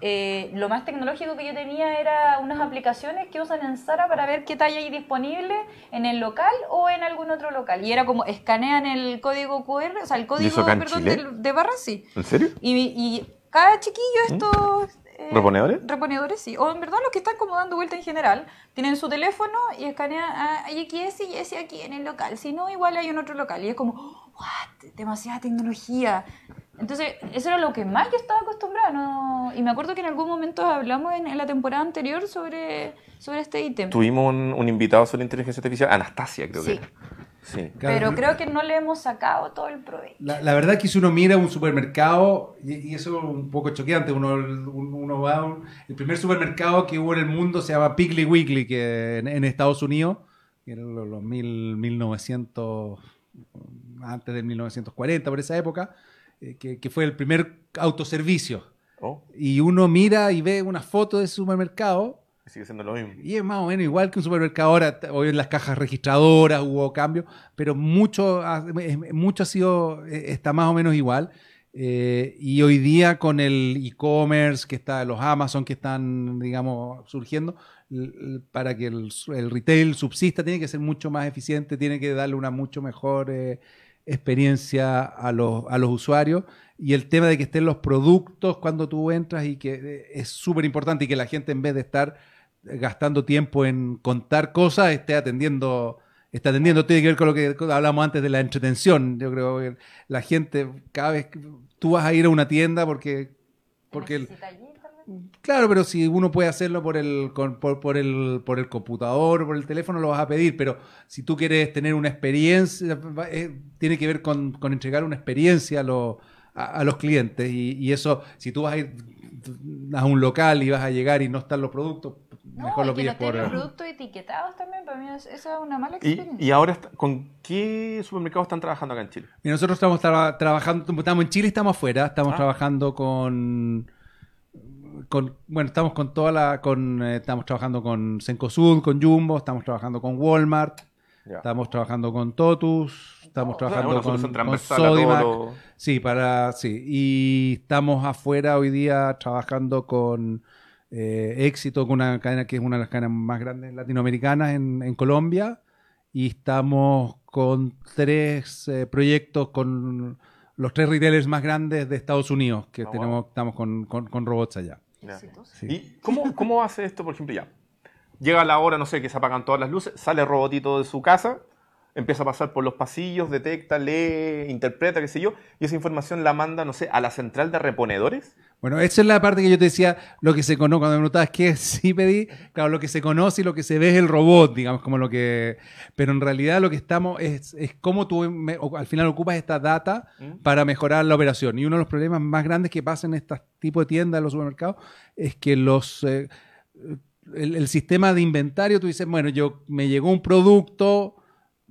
eh, lo más tecnológico que yo tenía era unas aplicaciones que usan en Zara para ver qué talla hay disponible en el local o en algún otro local. Y era como escanean el código QR, o sea, el código perdón, de, de barras, sí. ¿En serio? Y, y cada chiquillo estos... eh, ¿Reponedores? Reponedores, sí. O en verdad los que están como dando vuelta en general, tienen su teléfono y escanean, ah, hay aquí ese y ese aquí en el local. Si no, igual hay un otro local. Y es como, what, demasiada tecnología. Entonces, eso era lo que más yo estaba acostumbrada. ¿no? Y me acuerdo que en algún momento hablamos en, en la temporada anterior sobre, sobre este ítem. Tuvimos un, un invitado sobre inteligencia artificial, Anastasia creo Sí. que. Sí. Claro, Pero creo que no le hemos sacado todo el provecho. La, la verdad que si uno mira un supermercado, y, y eso es un poco choqueante, uno, uno va a un- el primer supermercado que hubo en el mundo se llama Piggly Wiggly, que en, en Estados Unidos, que eran los, los mil- 1900, antes del 1940, por esa época, eh, que, que fue el primer autoservicio. Oh, Y uno mira y ve una foto de ese supermercado sigue siendo lo mismo. y es más o menos igual que un supermercado ahora. Hoy en las cajas registradoras hubo cambios, pero mucho, mucho ha sido, eh, está más o menos igual. Eh, y hoy día con el e-commerce, que está, los Amazon que están, digamos, surgiendo, para que el retail subsista, tiene que ser mucho más eficiente, tiene que darle una mucho mejor eh, experiencia a los, a los usuarios. Y el tema de que estén los productos cuando tú entras y que eh, es súper importante y que la gente en vez de estar gastando tiempo en contar cosas, esté atendiendo, está atendiendo, tiene que ver con lo que hablamos antes de la entretención. Yo creo que la gente, cada vez que tú vas a ir a una tienda porque, porque el- claro, pero si uno puede hacerlo por el, con- por, por el, por el computador, por el teléfono, lo vas a pedir, pero si tú quieres tener una experiencia, eh, tiene que ver con, con entregar una experiencia a, los- a, a los clientes. Y, y eso, si tú vas a ir a un local y vas a llegar y no están los productos, No, mejor y lo que no pides estén por... productos etiquetados también, para mí es- esa es una mala experiencia. y ahora, está- ¿con qué supermercados están trabajando acá en Chile? Y nosotros estamos traba- trabajando, estamos en Chile y estamos afuera, estamos Ah. trabajando con, con, bueno, estamos con toda la, con, eh, estamos trabajando con Cencosud, con Jumbo, estamos trabajando con Walmart, estamos trabajando con Totus, estamos O sea, trabajando con, con Sodimac. lo- Sí, para, sí, y estamos afuera hoy día trabajando con eh, Éxito, con una cadena que es una de las cadenas más grandes latinoamericanas en, en Colombia, y estamos con tres eh, proyectos con los tres retailers más grandes de Estados Unidos, que Ah, wow. tenemos, estamos con, con- con robots allá. Sí. ¿Y cómo, cómo hace esto, por ejemplo, ya? Llega la hora, no sé, que se apagan todas las luces, sale el robotito de su casa, empieza a pasar por los pasillos, detecta, lee, interpreta, qué sé yo, y esa información la manda, no sé, a la central de reponedores. Bueno, esa es la parte que yo te decía, lo que se conoce, cuando me preguntabas qué sí pedí, claro, lo que se conoce y lo que se ve es el robot, digamos, como lo que... Pero en realidad lo que estamos es, es cómo tú me- al final ocupas esta data ¿Mm? para mejorar la operación. Y uno de los problemas más grandes que pasa en este tipo de tiendas, en los supermercados, es que los... eh, el, el sistema de inventario, tú dices, bueno, yo me llegó un producto,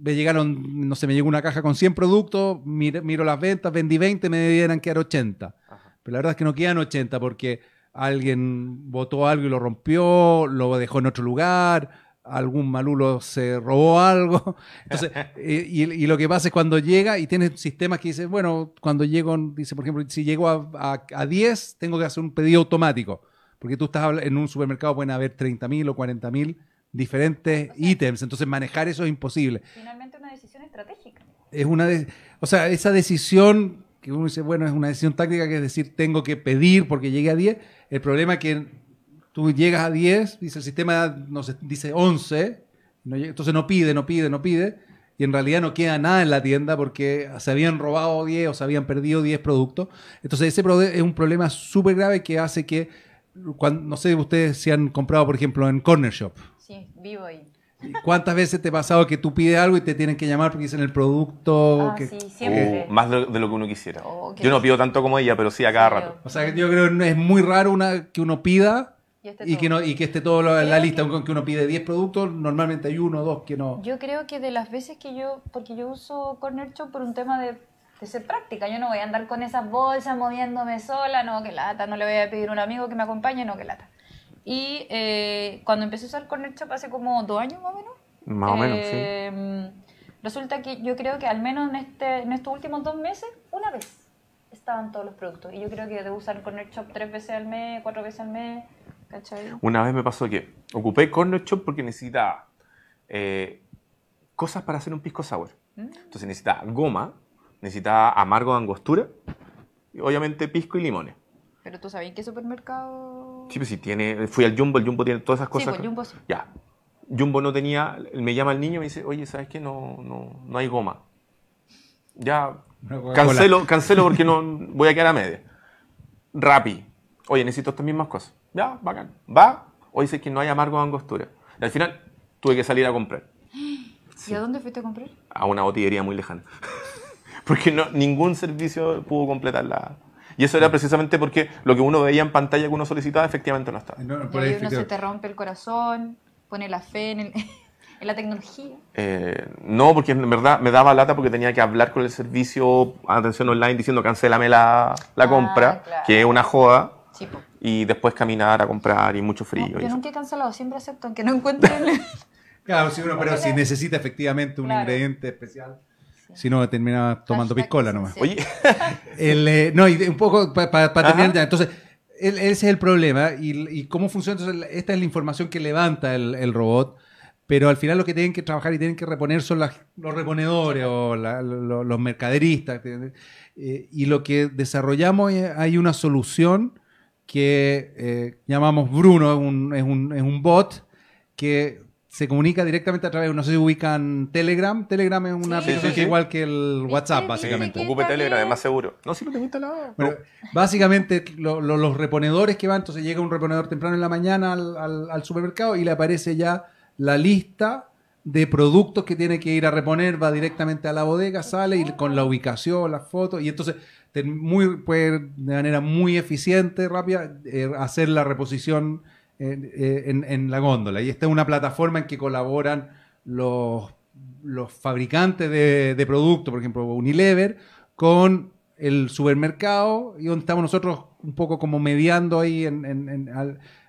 me llegaron, no sé, me llegó una caja con 100 productos, miro, miro las ventas, vendí 20, me debieran quedar 80. Pero la verdad es que no quedan 80 porque alguien votó algo y lo rompió, lo dejó en otro lugar, algún malulo se robó algo. Entonces, eh, y, y lo que pasa es cuando llega y tienes sistemas que dicen, bueno, cuando llego, dice, por ejemplo, si llego a, a, a 10, tengo que hacer un pedido automático. Porque tú estás en un supermercado, pueden haber 30.000 o 40.000 diferentes ítems. Entonces, manejar eso es imposible Finalmente una decisión estratégica. es una de- o sea, esa decisión que uno dice, bueno, es una decisión táctica que es decir, tengo que pedir porque llegué a 10. El problema es que tú llegas a 10, dice el sistema, no sé, dice 11, no llega- entonces no pide, no pide, no pide, y en realidad no queda nada en la tienda porque se habían robado 10 o se habían perdido 10 productos. Entonces ese es un problema súper grave que hace que, cuando, no sé, ustedes si han comprado, por ejemplo, en Corner Shop. Sí, vivo ahí. ¿Cuántas veces te ha pasado que tú pides algo y te tienen que llamar porque dicen el producto? Ah, que, sí, siempre. Uh, más de, de lo que uno quisiera. Oh, Yo no pido tanto como ella, pero sí a cada Sí, rato. O sea, yo creo que es muy raro una, que uno pida Y este y que, no, y que esté todo la Creo lista. que- Aunque uno pide 10 productos, normalmente hay uno o dos que no. Yo creo que de las veces que yo, porque yo uso Corner Shop por un tema de, de ser práctica, yo no voy a andar con esas bolsas moviéndome sola, no, que lata, no le voy a pedir a un amigo que me acompañe, no, que lata. Y eh, cuando empecé a usar Corner Shop hace como dos años más o menos, Más o menos, sí. eh, resulta que yo creo que al menos en, este, en estos últimos dos meses, una vez estaban todos los productos. Y yo creo que debo usar Corner Shop tres veces al mes, cuatro veces al mes, ¿cachai? Una vez me pasó que ocupé Corner Shop porque necesitaba eh, cosas para hacer un pisco sour. Mm. Entonces necesitaba goma, necesitaba amargo de angostura, y obviamente pisco y limones. Pero tú sabes qué supermercado... Sí, pues si tiene, fui al Jumbo, el Jumbo tiene todas esas Sí, cosas. pues, Jumbo sí. Ya. Jumbo no tenía, me llama el niño y me dice, oye, ¿sabes qué? No, no, no hay goma. Ya, cancelo, cancelo porque no voy a quedar a media. Rappi. Oye, necesito estas mismas cosas. Ya, bacán. Va. Hoy dice que no hay amargo de angostura. Y al final tuve que salir a comprar ¿Y a dónde fuiste a comprar? a una botillería muy lejana. porque no, ningún servicio pudo completar la... Y eso era precisamente porque lo que uno veía en pantalla que uno solicitaba efectivamente no estaba. No, Y por ahí ahí, uno se te rompe el corazón, pone la fe en, el- en la tecnología. Eh, no, porque en verdad me daba lata porque tenía que hablar con el servicio atención online diciendo cancélame la, la Ah, compra, claro. que es una joda, Sí, po. y después caminar a comprar y mucho frío. No, yo nunca he cancelado, siempre acepto, aunque no encuentre el... Claro, sí, uno, pero si necesita efectivamente un Claro. ingrediente especial, si no, termina tomando Hashtag piscola nomás. Oye, El, eh, no, y de- un poco para Ajá. terminar ya. Entonces, el- ese es el problema. Y, y cómo funciona. Entonces, esta es la información que levanta el, el robot. Pero al final lo que tienen que trabajar y tienen que reponer son las- los reponedores o la- lo- los mercaderistas. Eh, y lo que desarrollamos es- hay una solución que eh, llamamos Bruno, es un, es un- es un bot que se comunica directamente a través, no sé si ubican Telegram. Telegram es una Sí, aplicación sí, que sí. igual que el WhatsApp, básicamente. sí. ocupe Telegram, es más seguro. No, sí lo tengo instalado. Bueno, básicamente lo- lo- los reponedores que van, entonces llega un reponedor temprano en la mañana al, al- al supermercado y le aparece ya la lista de productos que tiene que ir a reponer, va directamente a la bodega, sale y con la ubicación, las fotos, y entonces muy, puede de manera muy eficiente, rápida, eh, hacer la reposición en, eh, en- la góndola. Y esta es una plataforma en que colaboran los, los fabricantes de, de productos, por ejemplo Unilever, con el supermercado y donde estamos nosotros un poco como mediando ahí, en,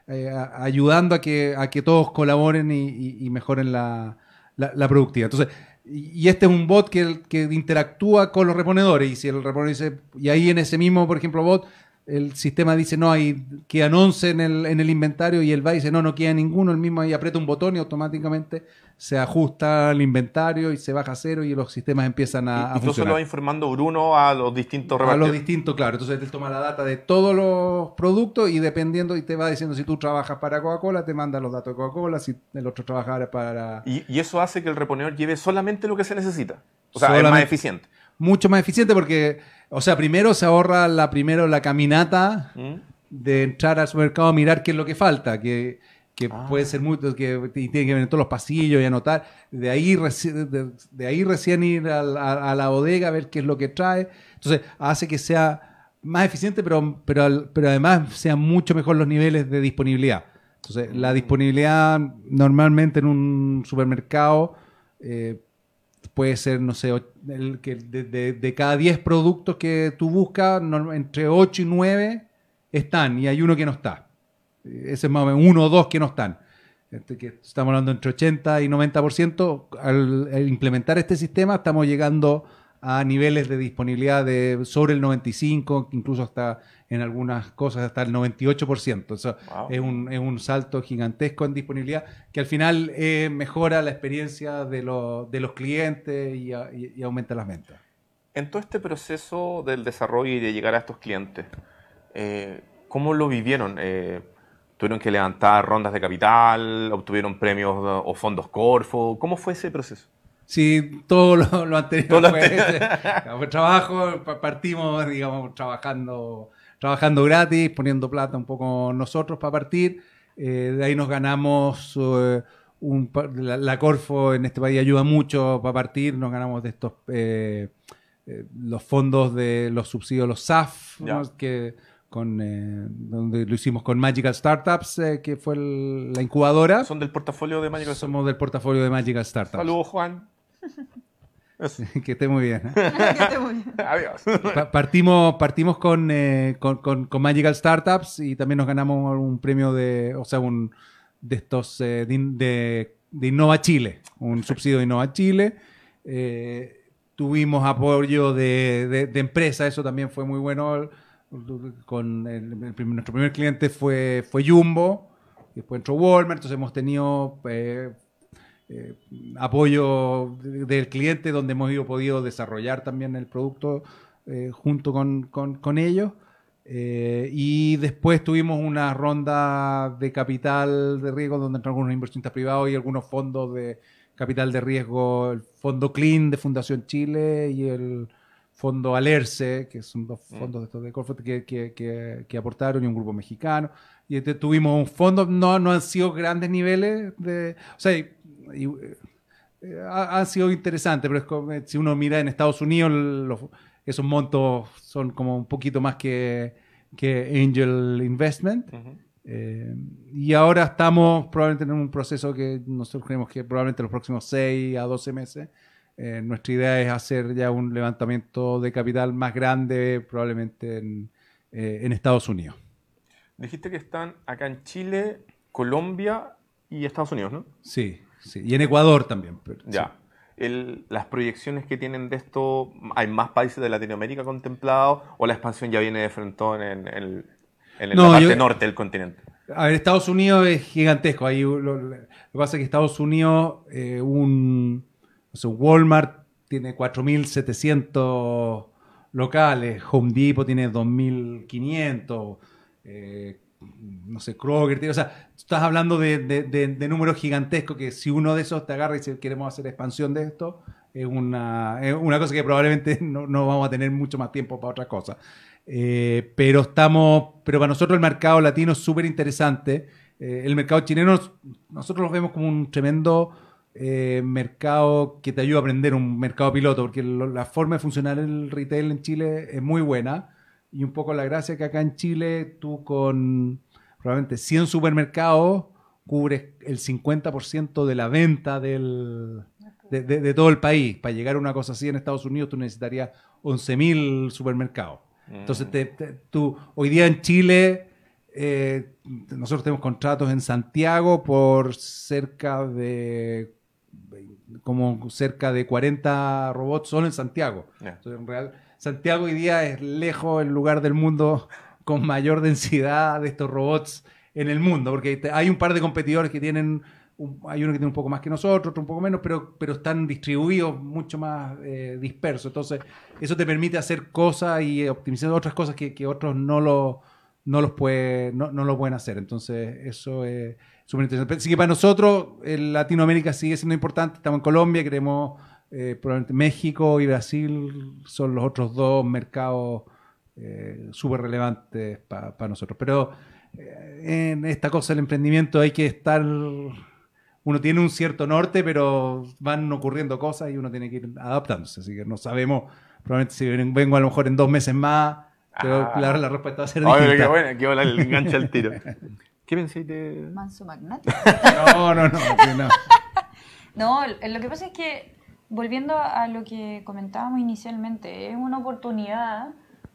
eh, ayudando a que, a que todos colaboren y, mejoren la, la- la productividad. Entonces, y este es un bot que, que interactúa con los reponedores y si el reponedor dice, y ahí en ese mismo, por ejemplo, bot, el sistema dice, no, hay, quedan 11 en el, en el inventario y él va y dice, no, no queda ninguno, el mismo ahí aprieta un botón y automáticamente se ajusta el inventario y se baja a cero y los sistemas empiezan a, a y funcionar. lo va informando Bruno a los distintos A los repartidores. distintos, claro. Entonces él toma la data de todos los productos y dependiendo, y te va diciendo si tú trabajas para Coca-Cola, te manda los datos de Coca-Cola, si el otro trabajara para... Y, y eso hace que el reponedor lleve solamente lo que se necesita. O sea, es más eficiente. Mucho más eficiente porque, o sea, primero se ahorra la, primero la caminata ¿Mm? de entrar al supermercado a mirar qué es lo que falta, que, que Ah. puede ser mucho, que y tiene que en todos los pasillos y anotar. De ahí, reci- de, de ahí recién ir a, la- a la bodega a ver qué es lo que trae. Entonces, hace que sea más eficiente, pero, pero, pero además sean mucho mejor los niveles de disponibilidad. Entonces, la disponibilidad normalmente en un supermercado eh, puede ser, no sé, el que de, de- cada 10 productos que tú buscas, entre 8 y 9 están y hay uno que no está. Ese es más o menos uno o dos que no están. Este, estamos hablando entre 80 y 90%. Al, al implementar este sistema estamos llegando a niveles de disponibilidad de sobre el 95, incluso hasta en algunas cosas hasta el 98%. Eso Wow. es, un, es un salto gigantesco en disponibilidad que al final eh, mejora la experiencia de, los- de los clientes y, a- y- y aumenta las ventas. En todo este proceso del desarrollo y de llegar a estos clientes, eh, ¿cómo lo vivieron? Eh, ¿Tuvieron que levantar rondas de capital? ¿Obtuvieron premios o fondos Corfo? ¿Cómo fue ese proceso? Sí, todo lo, lo anterior Todo lo fue, fue trabajo, pa- partimos, digamos, trabajando, trabajando gratis, poniendo plata un poco nosotros para partir. Eh, de ahí nos ganamos eh, un la, la Corfo en este país ayuda mucho para partir, nos ganamos de estos eh, los fondos de los subsidios, los SAF, que con eh, donde lo hicimos con Magical Startups, eh, que fue el- la incubadora. ¿Son del portafolio de Magical Somos. Somos del portafolio de Magical Startups. Saludos, Juan. Que esté muy bien. ¿eh? Que esté muy bien. Adiós. Pa- partimos partimos con, eh, con, con- con Magical Startups y también nos ganamos un premio de, o sea, un de estos eh, de, de- de Innova Chile, un subsidio de Innova Chile. Eh, tuvimos apoyo de, de, de empresas, eso también fue muy bueno. Con el- el prim- nuestro primer cliente fue, fue Jumbo, después entró Walmart, entonces hemos tenido eh, eh, apoyo de- del cliente donde hemos ido, podido desarrollar también el producto eh, junto con, con- con ellos. Y después tuvimos una ronda de capital de riesgo donde entraron algunos inversionistas privados y algunos fondos de capital de riesgo, el fondo Clean de Fundación Chile y el fondo Alerce, que son dos fondos de estos de Corfo que, que- que- que aportaron y un grupo mexicano. Y este, tuvimos un fondo, no, no han sido grandes niveles de... O sea, y- y, eh, ha, ha sido interesante, pero es como, eh, si uno mira en Estados Unidos, los- esos montos son como un poquito más que, que Angel Investment. Ujú. Eh, y ahora estamos probablemente en un proceso que nosotros creemos que probablemente los próximos 6 a 12 meses. Eh, nuestra idea es hacer ya un levantamiento de capital más grande, probablemente en, eh, en Estados Unidos. Dijiste que están acá en Chile, Colombia y Estados Unidos, ¿no? Sí, sí. Y en Ecuador también. pero- Ya. El- las proyecciones que tienen de esto, ¿hay más países de Latinoamérica contemplados o la expansión ya viene de frentón en, el- en No, la parte yo- norte del continente? A ver, Estados Unidos es gigantesco. Ahí lo, lo- lo que pasa es que Estados Unidos, eh, un, Walmart tiene 4.700 locales, Home Depot tiene 2.500, eh, no sé, Kroger, o sea, estás hablando de números gigantescos que si uno de esos te agarra y dice queremos hacer expansión de esto, es una, es una cosa que probablemente no, no vamos a tener mucho más tiempo para otras cosas. Eh, pero estamos, pero para nosotros el mercado latino es súper interesante. Eh, el mercado chileno, nosotros lo vemos como un tremendo eh, mercado que te ayuda a aprender, un mercado piloto, porque lo- la forma de funcionar el retail en Chile es muy buena. Y un poco la gracia que acá en Chile tú con probablemente 100 supermercados cubres el 50% de la venta del, de, de- de todo el país. Para llegar a una cosa así en Estados Unidos tú necesitarías 11.000 supermercados. Entonces, te- te- tú, hoy día en Chile, eh, nosotros tenemos contratos en Santiago por cerca de como cerca de 40 robots solo en Santiago. Entonces, en real, Santiago hoy día es lejos el lugar del mundo con mayor densidad de estos robots en el mundo, porque hay un par de competidores que tienen, hay uno que tiene un poco más que nosotros, otro un poco menos, pero, pero están distribuidos mucho más eh, dispersos. Entonces, eso te permite hacer cosas y optimizar otras cosas que, que otros no lo, no los puede, no, no lo pueden hacer. Entonces, eso es súper interesante. Así que para nosotros, en Latinoamérica sigue siendo importante. Estamos en Colombia, queremos eh, probablemente México y Brasil son los otros dos mercados eh, súper relevantes para nosotros. Pero eh, en esta cosa del emprendimiento hay que estar. Uno tiene un cierto norte, pero van ocurriendo cosas y uno tiene que ir adaptándose. Así que no sabemos, probablemente si ven- vengo a lo mejor en dos meses más, pero Ah. la, la respuesta va a ser Ay, pero distinta. qué bueno, qué bueno el enganche al tiro. ¿Qué pensáis de...? Manso magnate. No, no, no, no. No, lo que pasa es que volviendo a lo que comentábamos inicialmente, es una oportunidad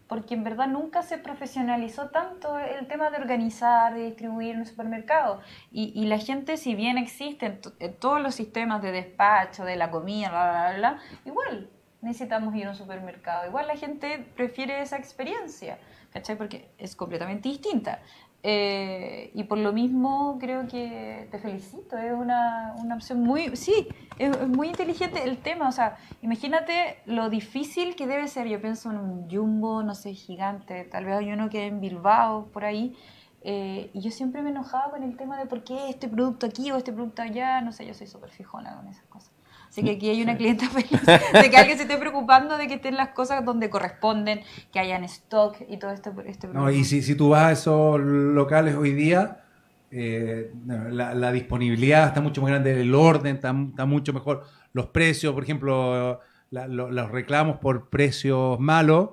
porque en verdad nunca se profesionalizó tanto el tema de organizar, de distribuir en un supermercado. Y, y la gente, si bien existe en, to- en todos los sistemas de despacho, de la comida, bla, bla, bla, igual necesitamos ir a un supermercado. Igual la gente prefiere esa experiencia, ¿cachai? Porque es completamente distinta. Eh, y por lo mismo creo que te felicito, es una, una opción muy, sí, es, muy inteligente el tema, o sea, imagínate lo difícil que debe ser, yo pienso en un jumbo, no sé, gigante, tal vez hay uno que en Bilbao, por ahí, eh, y yo siempre me enojaba con el tema de por qué este producto aquí o este producto allá, no sé, yo soy súper fijona con esas cosas. Así que aquí hay una clienta feliz. De que alguien se esté preocupando de que estén las cosas donde corresponden, que hayan stock y todo este, este No, y si, si tú vas a esos locales hoy día, eh, la, la disponibilidad está mucho más grande, el orden está, está mucho mejor, los precios, por ejemplo, la- lo- los reclamos por precios malos,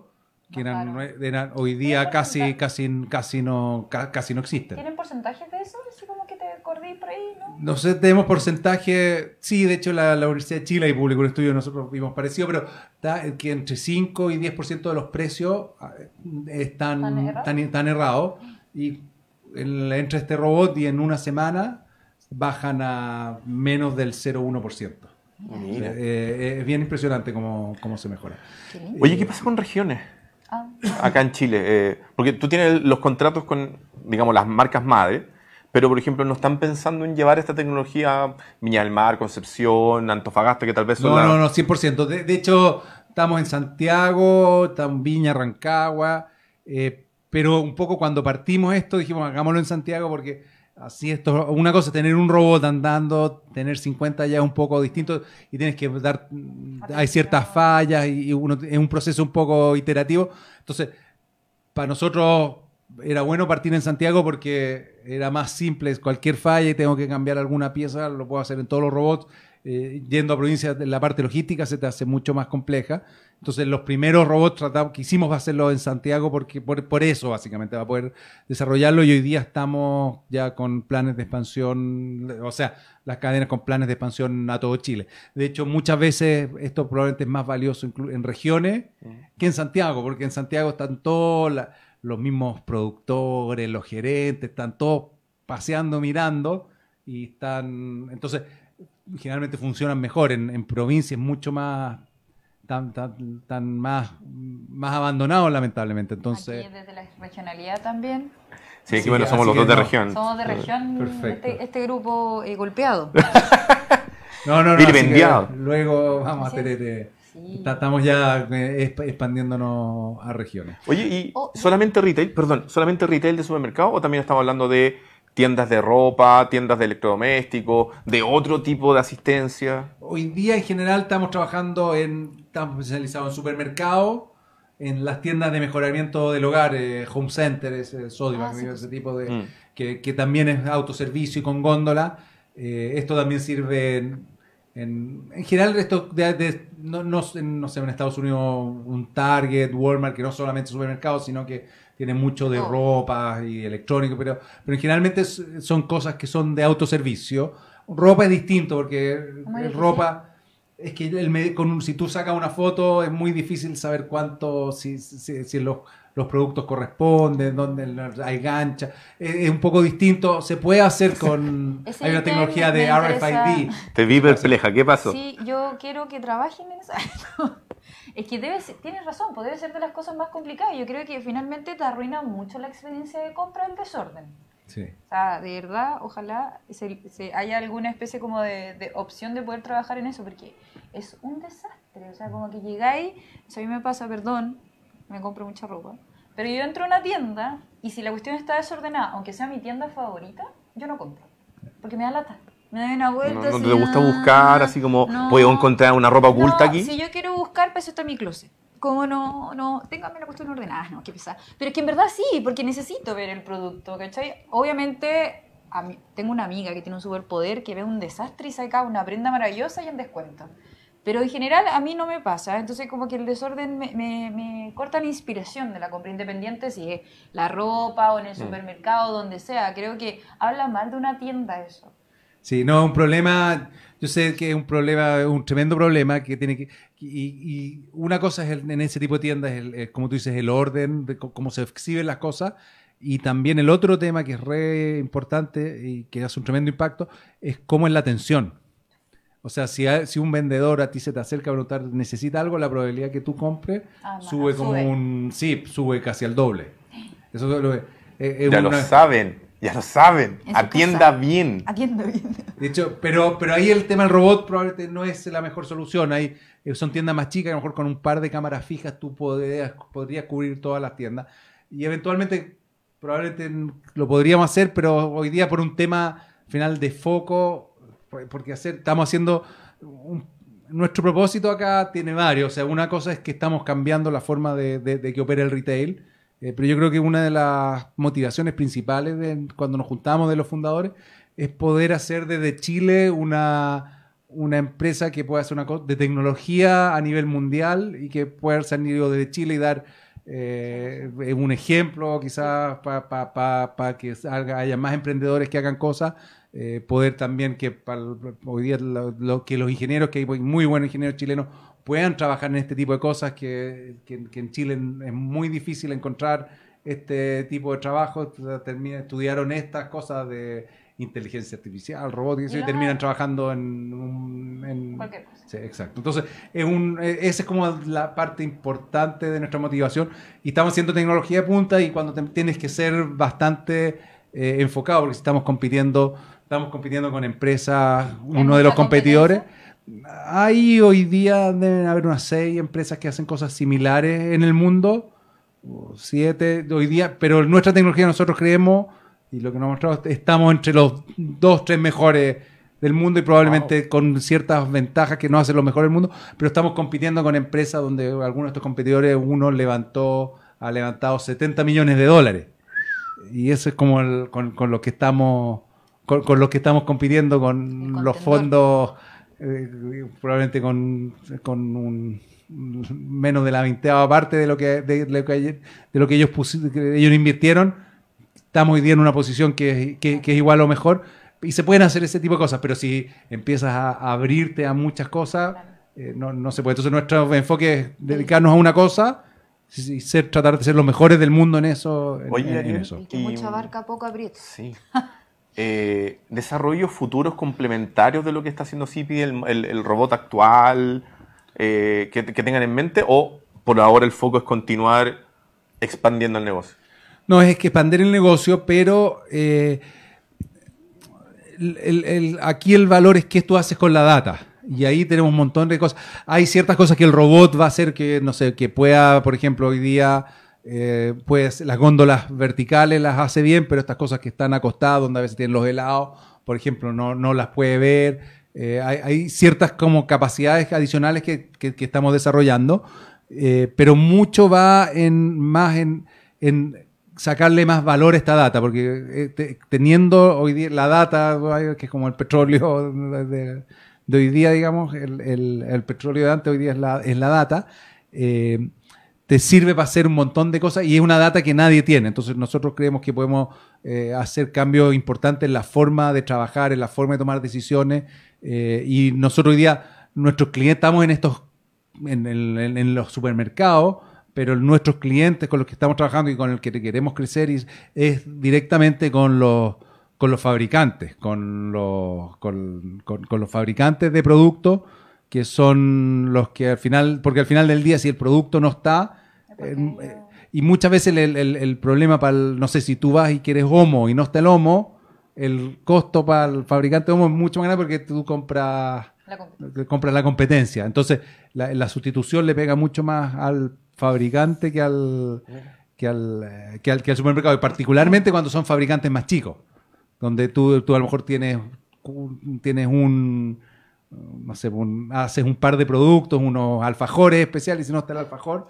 que eran, hoy día ¿Tienen casi, casi, casi, no, ca- casi no existen. ¿Tienen porcentajes de eso? Acordé por ahí, ¿no? No sé, tenemos porcentaje, sí, de hecho la, la Universidad de Chile ahí publicó un estudio, nosotros vimos parecido, pero está que entre 5 y 10% de los precios ah, están, ¿Están errados? están, están errados y en- entre este robot y en una semana bajan a menos del 0,1%. Mira. Eh, es bien impresionante cómo, cómo se mejora. Qué lindo. Oye, ¿qué pasa con regiones? Ah, acá en Chile? Eh, porque tú tienes los contratos con, digamos, las marcas madre, pero por ejemplo no están pensando en llevar esta tecnología a Viña del Mar, Concepción, Antofagasta, que tal vez son No, no, no, 100%. De, de hecho, estamos en Santiago, estamos en Viña, Rancagua, eh, pero un poco cuando partimos esto dijimos, hagámoslo en Santiago porque así esto, una cosa es tener un robot andando, tener 50 ya es un poco distinto y tienes que dar, hay ciertas fallas y, y uno, es un proceso un poco iterativo. Entonces, para nosotros era bueno partir en Santiago porque era más simple, cualquier falla y tengo que cambiar alguna pieza, lo puedo hacer en todos los robots. Eh, yendo a provincias, la parte logística se te hace mucho más compleja. Entonces, los primeros robots tratamos, quisimos hacerlo en Santiago porque por, por eso, básicamente, va a poder desarrollarlo. Y hoy día estamos ya con planes de expansión, o sea, las cadenas con planes de expansión a todo Chile. De hecho, muchas veces esto probablemente es más valioso en regiones que en Santiago, porque en Santiago están todos la- los mismos productores, los gerentes, están todos paseando, mirando y están, entonces, generalmente funcionan mejor en, en provincias mucho más, tan, tan, tan más, más abandonados lamentablemente. Entonces, Aquí desde la regionalidad también. Sí, aquí bueno, somos los dos de no. región. Somos de región, Perfecto. este, este grupo eh, golpeado. no, no, no, luego vamos Así a tener, eh, Sí. ta- estamos ya eh, exp- expandiéndonos a regiones. Oye, ¿y Oh, solamente retail, perdón, solamente retail de supermercado o también estamos hablando de tiendas de ropa, tiendas de electrodomésticos, de otro tipo de asistencia? Hoy día en general estamos trabajando en, estamos especializados en supermercados, en las tiendas de mejoramiento del hogar, eh, home center, ese, Sodimac, Ah, sí, ese tipo de, Mm. que, que también es autoservicio y con góndola. Eh, esto también sirve en, en, en general esto de, de- no, no, no sé, en Estados Unidos un Target, Walmart, que no solamente supermercados, sino que tiene mucho de Oh. ropa y electrónico, pero, pero generalmente es- son cosas que son de autoservicio. Ropa es distinto porque Muy el difícil. ropa es que el con un- si tú sacas una foto es muy difícil saber cuánto, si, si, si los, los productos corresponden, dónde hay gancha. Es, es un poco distinto. Se puede hacer con... Ese hay una tecnología de. RFID. Te vi perpleja, ¿qué pasó? Sí, yo quiero que trabajen en eso. es que debe ser- tienes razón, debe ser de las cosas más complicadas. Yo creo que finalmente te arruina mucho la experiencia de compra el desorden. Sí. O sea, de verdad, ojalá se, se- haya alguna especie como de, de opción de poder trabajar en eso, porque es un desastre. O sea, como que llegáis, o sea, a mí me pasa, perdón, me compro mucha ropa, pero yo entro a una tienda y si la cuestión está desordenada, aunque sea mi tienda favorita, yo no compro, porque me da lata. Me da una vuelta. ¿No, no así, te gusta ah, buscar así como no. puedo encontrar una ropa oculta No, aquí? Si yo quiero buscar, pues está en mi closet. Como no, no, téngame la cuestión ordenada, no, qué pesada. Pero es que en verdad sí, porque necesito ver el producto, ¿cachai? Obviamente, a mí- tengo una amiga que tiene un superpoder que ve un desastre y saca una prenda maravillosa y en descuento. Pero en general a mí no me pasa, entonces como que el desorden me, me- me corta la inspiración de la compra independiente, si es la ropa o en el supermercado, donde sea. Creo que habla mal de una tienda eso. Sí, no, un problema, yo sé que es un problema, un tremendo problema que tiene que... Y, y una cosa es el- en ese tipo de tiendas, el- el- como tú dices, el orden, de cómo se exhiben las cosas. Y también el otro tema que es re importante y que hace un tremendo impacto es cómo es la atención. O sea, si, si un vendedor a ti se te acerca a preguntar, necesita algo, la probabilidad que tú compres Ah, sube como sube. un... Sí, sube casi al doble. Eso es lo- es- es Ya una- lo saben, ya lo saben. Atienda bien. Atiendo bien. De hecho, pero, pero ahí el tema del robot probablemente no es la mejor solución. Hay, eh, son tiendas más chicas, a lo mejor con un par de cámaras fijas tú podrías, podrías cubrir todas las tiendas. Y eventualmente, probablemente lo podríamos hacer, pero hoy día por un tema final de foco, porque hacer, estamos haciendo... nuestro propósito acá tiene varios. O sea, una cosa es que estamos cambiando la forma de, que opera el retail. eh, pero yo creo que una de las motivaciones principales cuando nos juntamos de los fundadores es poder hacer desde Chile una, una empresa que pueda hacer una de tecnología a nivel mundial y que pueda salir desde Chile y dar eh, un ejemplo quizás para que salga- haya más emprendedores que hagan cosas. Eh, poder también que pa'l- hoy día lo, lo- que los ingenieros, que hay muy buenos ingenieros chilenos, puedan trabajar en este tipo de cosas que, que- que en Chile es muy difícil encontrar este tipo de trabajo. Termina, estudiaron estas cosas de inteligencia artificial, robótica, y terminan trabajando en... un- en- Cualquier cosa. Sí, exacto. Entonces, es un, eh, esa es como la parte importante de nuestra motivación. Y estamos haciendo tecnología de punta y cuando te- tienes que ser bastante eh, enfocado, porque si estamos compitiendo, estamos compitiendo con empresas, uno de los competidores. Hay hoy día deben haber unas seis empresas que hacen cosas similares en el mundo, o siete hoy día, pero nuestra tecnología nosotros creemos, y lo que nos ha mostrado, estamos entre los dos, tres mejores del mundo y probablemente con ciertas ventajas que no hacen los mejores del mundo, pero estamos compitiendo con empresas donde algunos de estos competidores, uno levantó, ha levantado 70 millones de dólares. Y eso es como el- con, con lo que estamos con, con lo que estamos compitiendo con los fondos eh, probablemente con, con un menos de la veinteava parte de lo que de, lo que, de lo que ellos que ellos invirtieron estamos hoy día en una posición que, que- que es igual o mejor y se pueden hacer ese tipo de cosas pero si empiezas a, abrirte a muchas cosas eh, no, no se puede entonces nuestro enfoque es dedicarnos a una cosa y ser, tratar de ser los mejores del mundo en eso en- Oye, en- en eso. El que Y- mucho abarca, poco aprieta. Sí. Eh, desarrollos futuros complementarios de lo que está haciendo CIPI, el, el- robot actual, eh, que, tengan en mente, o por ahora el foco es continuar expandiendo el negocio. No, es que expandir el negocio, pero eh, aquí el valor es qué tú haces con la data. Y ahí tenemos un montón de cosas. Hay ciertas cosas que el robot va a hacer que, no sé, que pueda, por ejemplo, hoy día, eh, pues las góndolas verticales las hace bien, pero estas cosas que están acostadas, donde a veces tienen los helados, por ejemplo, no, no las puede ver. Eh, hay, ciertas como capacidades adicionales que, que- estamos desarrollando, eh, pero mucho va en más en, en sacarle más valor a esta data, porque te- teniendo hoy día la data, que es como el petróleo de, hoy día, digamos, el, el- petróleo de antes hoy día es la, es la data, te sirve para hacer un montón de cosas y es una data que nadie tiene. Entonces nosotros creemos que podemos eh, hacer cambios importantes en la forma de trabajar, en la forma de tomar decisiones eh, y nosotros hoy día, nuestros clientes, estamos en estos en, los supermercados, pero nuestros clientes con los que estamos trabajando y con el que queremos crecer es, es directamente con los, con los fabricantes, con los, con, con- con los fabricantes de productos que son los que al final, porque al final del día si el producto no está, eh, y muchas veces el, el- el problema para el, no sé, si tú vas y quieres homo y no está el homo, el costo para el fabricante de homo es mucho más grande porque tú compras La comp- que compra la competencia. Entonces, la, la sustitución le pega mucho más al fabricante que al, que al, eh, que al, que al supermercado, y particularmente cuando son fabricantes más chicos, donde tú, tú a lo mejor tienes, tienes un, no sé, un- haces un par de productos, unos alfajores especiales, y si no está el alfajor,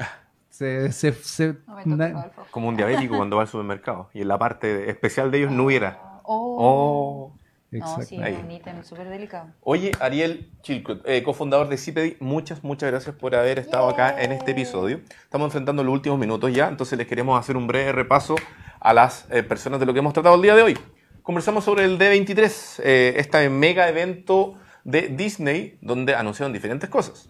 se... se, se- No na-. Como un diabético cuando va al supermercado y en la parte especial de ellos no hubiera. Oh. Oh. No, Exacto. sí, es un ítem súper delicado. Oye, Ariel Chilcot, eh, cofundador de CIPEDI, muchas, muchas gracias por haber estado acá en este episodio. Estamos enfrentando los últimos minutos ya, entonces les queremos hacer un breve repaso a las eh, personas de lo que hemos tratado el día de hoy. conversamos sobre el D23, eh, este mega evento de Disney donde anunciaron diferentes cosas.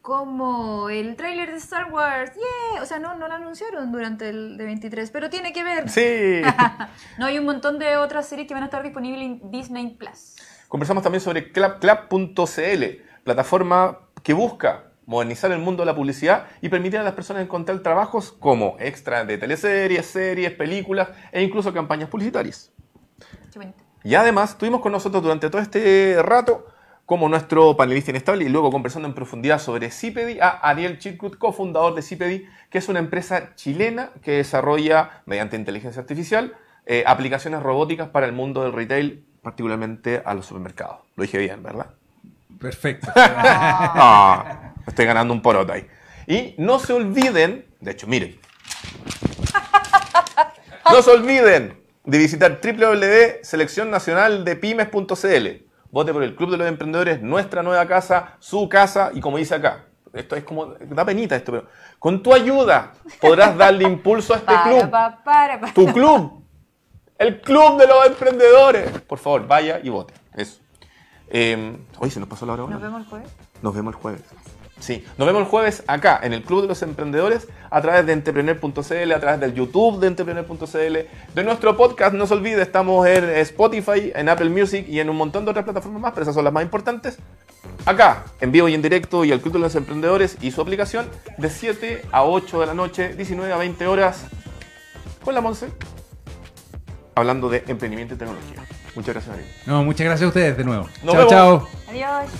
Como el tráiler de Star Wars, yeah. O sea, no, no lo anunciaron durante el D23, pero tiene que ver. Sí. no, hay un montón de otras series que van a estar disponibles en Disney Plus. Conversamos también sobre clapclap.cl, plataforma que busca modernizar el mundo de la publicidad y permitir a las personas encontrar trabajos como extra de teleseries, series, películas e incluso campañas publicitarias. Qué bonito. Y además estuvimos con nosotros durante todo este rato como nuestro panelista inestable y luego conversando en profundidad sobre Cipedi a Ariel Chircut, cofundador de Cipedi, que es una empresa chilena que desarrolla mediante inteligencia artificial eh, aplicaciones robóticas para el mundo del retail, particularmente a los supermercados. Lo dije bien, ¿verdad? Perfecto. Ah, estoy ganando un poroto ahí. Y no se olviden, de hecho, miren. No se olviden de visitar www.seleccionnacionaldepymes.cl. Vote por el Club de los Emprendedores, nuestra nueva casa, su casa, y como dice acá, esto es como, da penita esto, pero con tu ayuda podrás darle impulso a este Para, club. pa, para, pa. Tu club. El club de los emprendedores. Por favor, vaya y vote. Eso. Eh, hoy se nos pasó la hora. Nos vemos el jueves. Nos vemos el jueves. Sí, nos vemos el jueves acá en el Club de los Emprendedores a través de entrepreneur.cl, a través del YouTube de entrepreneur.cl, de nuestro podcast, no se olvide, estamos en Spotify, en Apple Music y en un montón de otras plataformas más, pero esas son las más importantes. Acá, en vivo y en directo y el Club de los Emprendedores y su aplicación de 7 a 8 de la noche, 19 a 20 horas, con la Monse, hablando de emprendimiento y tecnología. Muchas gracias, Ariel. No, muchas gracias a ustedes de nuevo. Nos chao, vemos. chao. Adiós.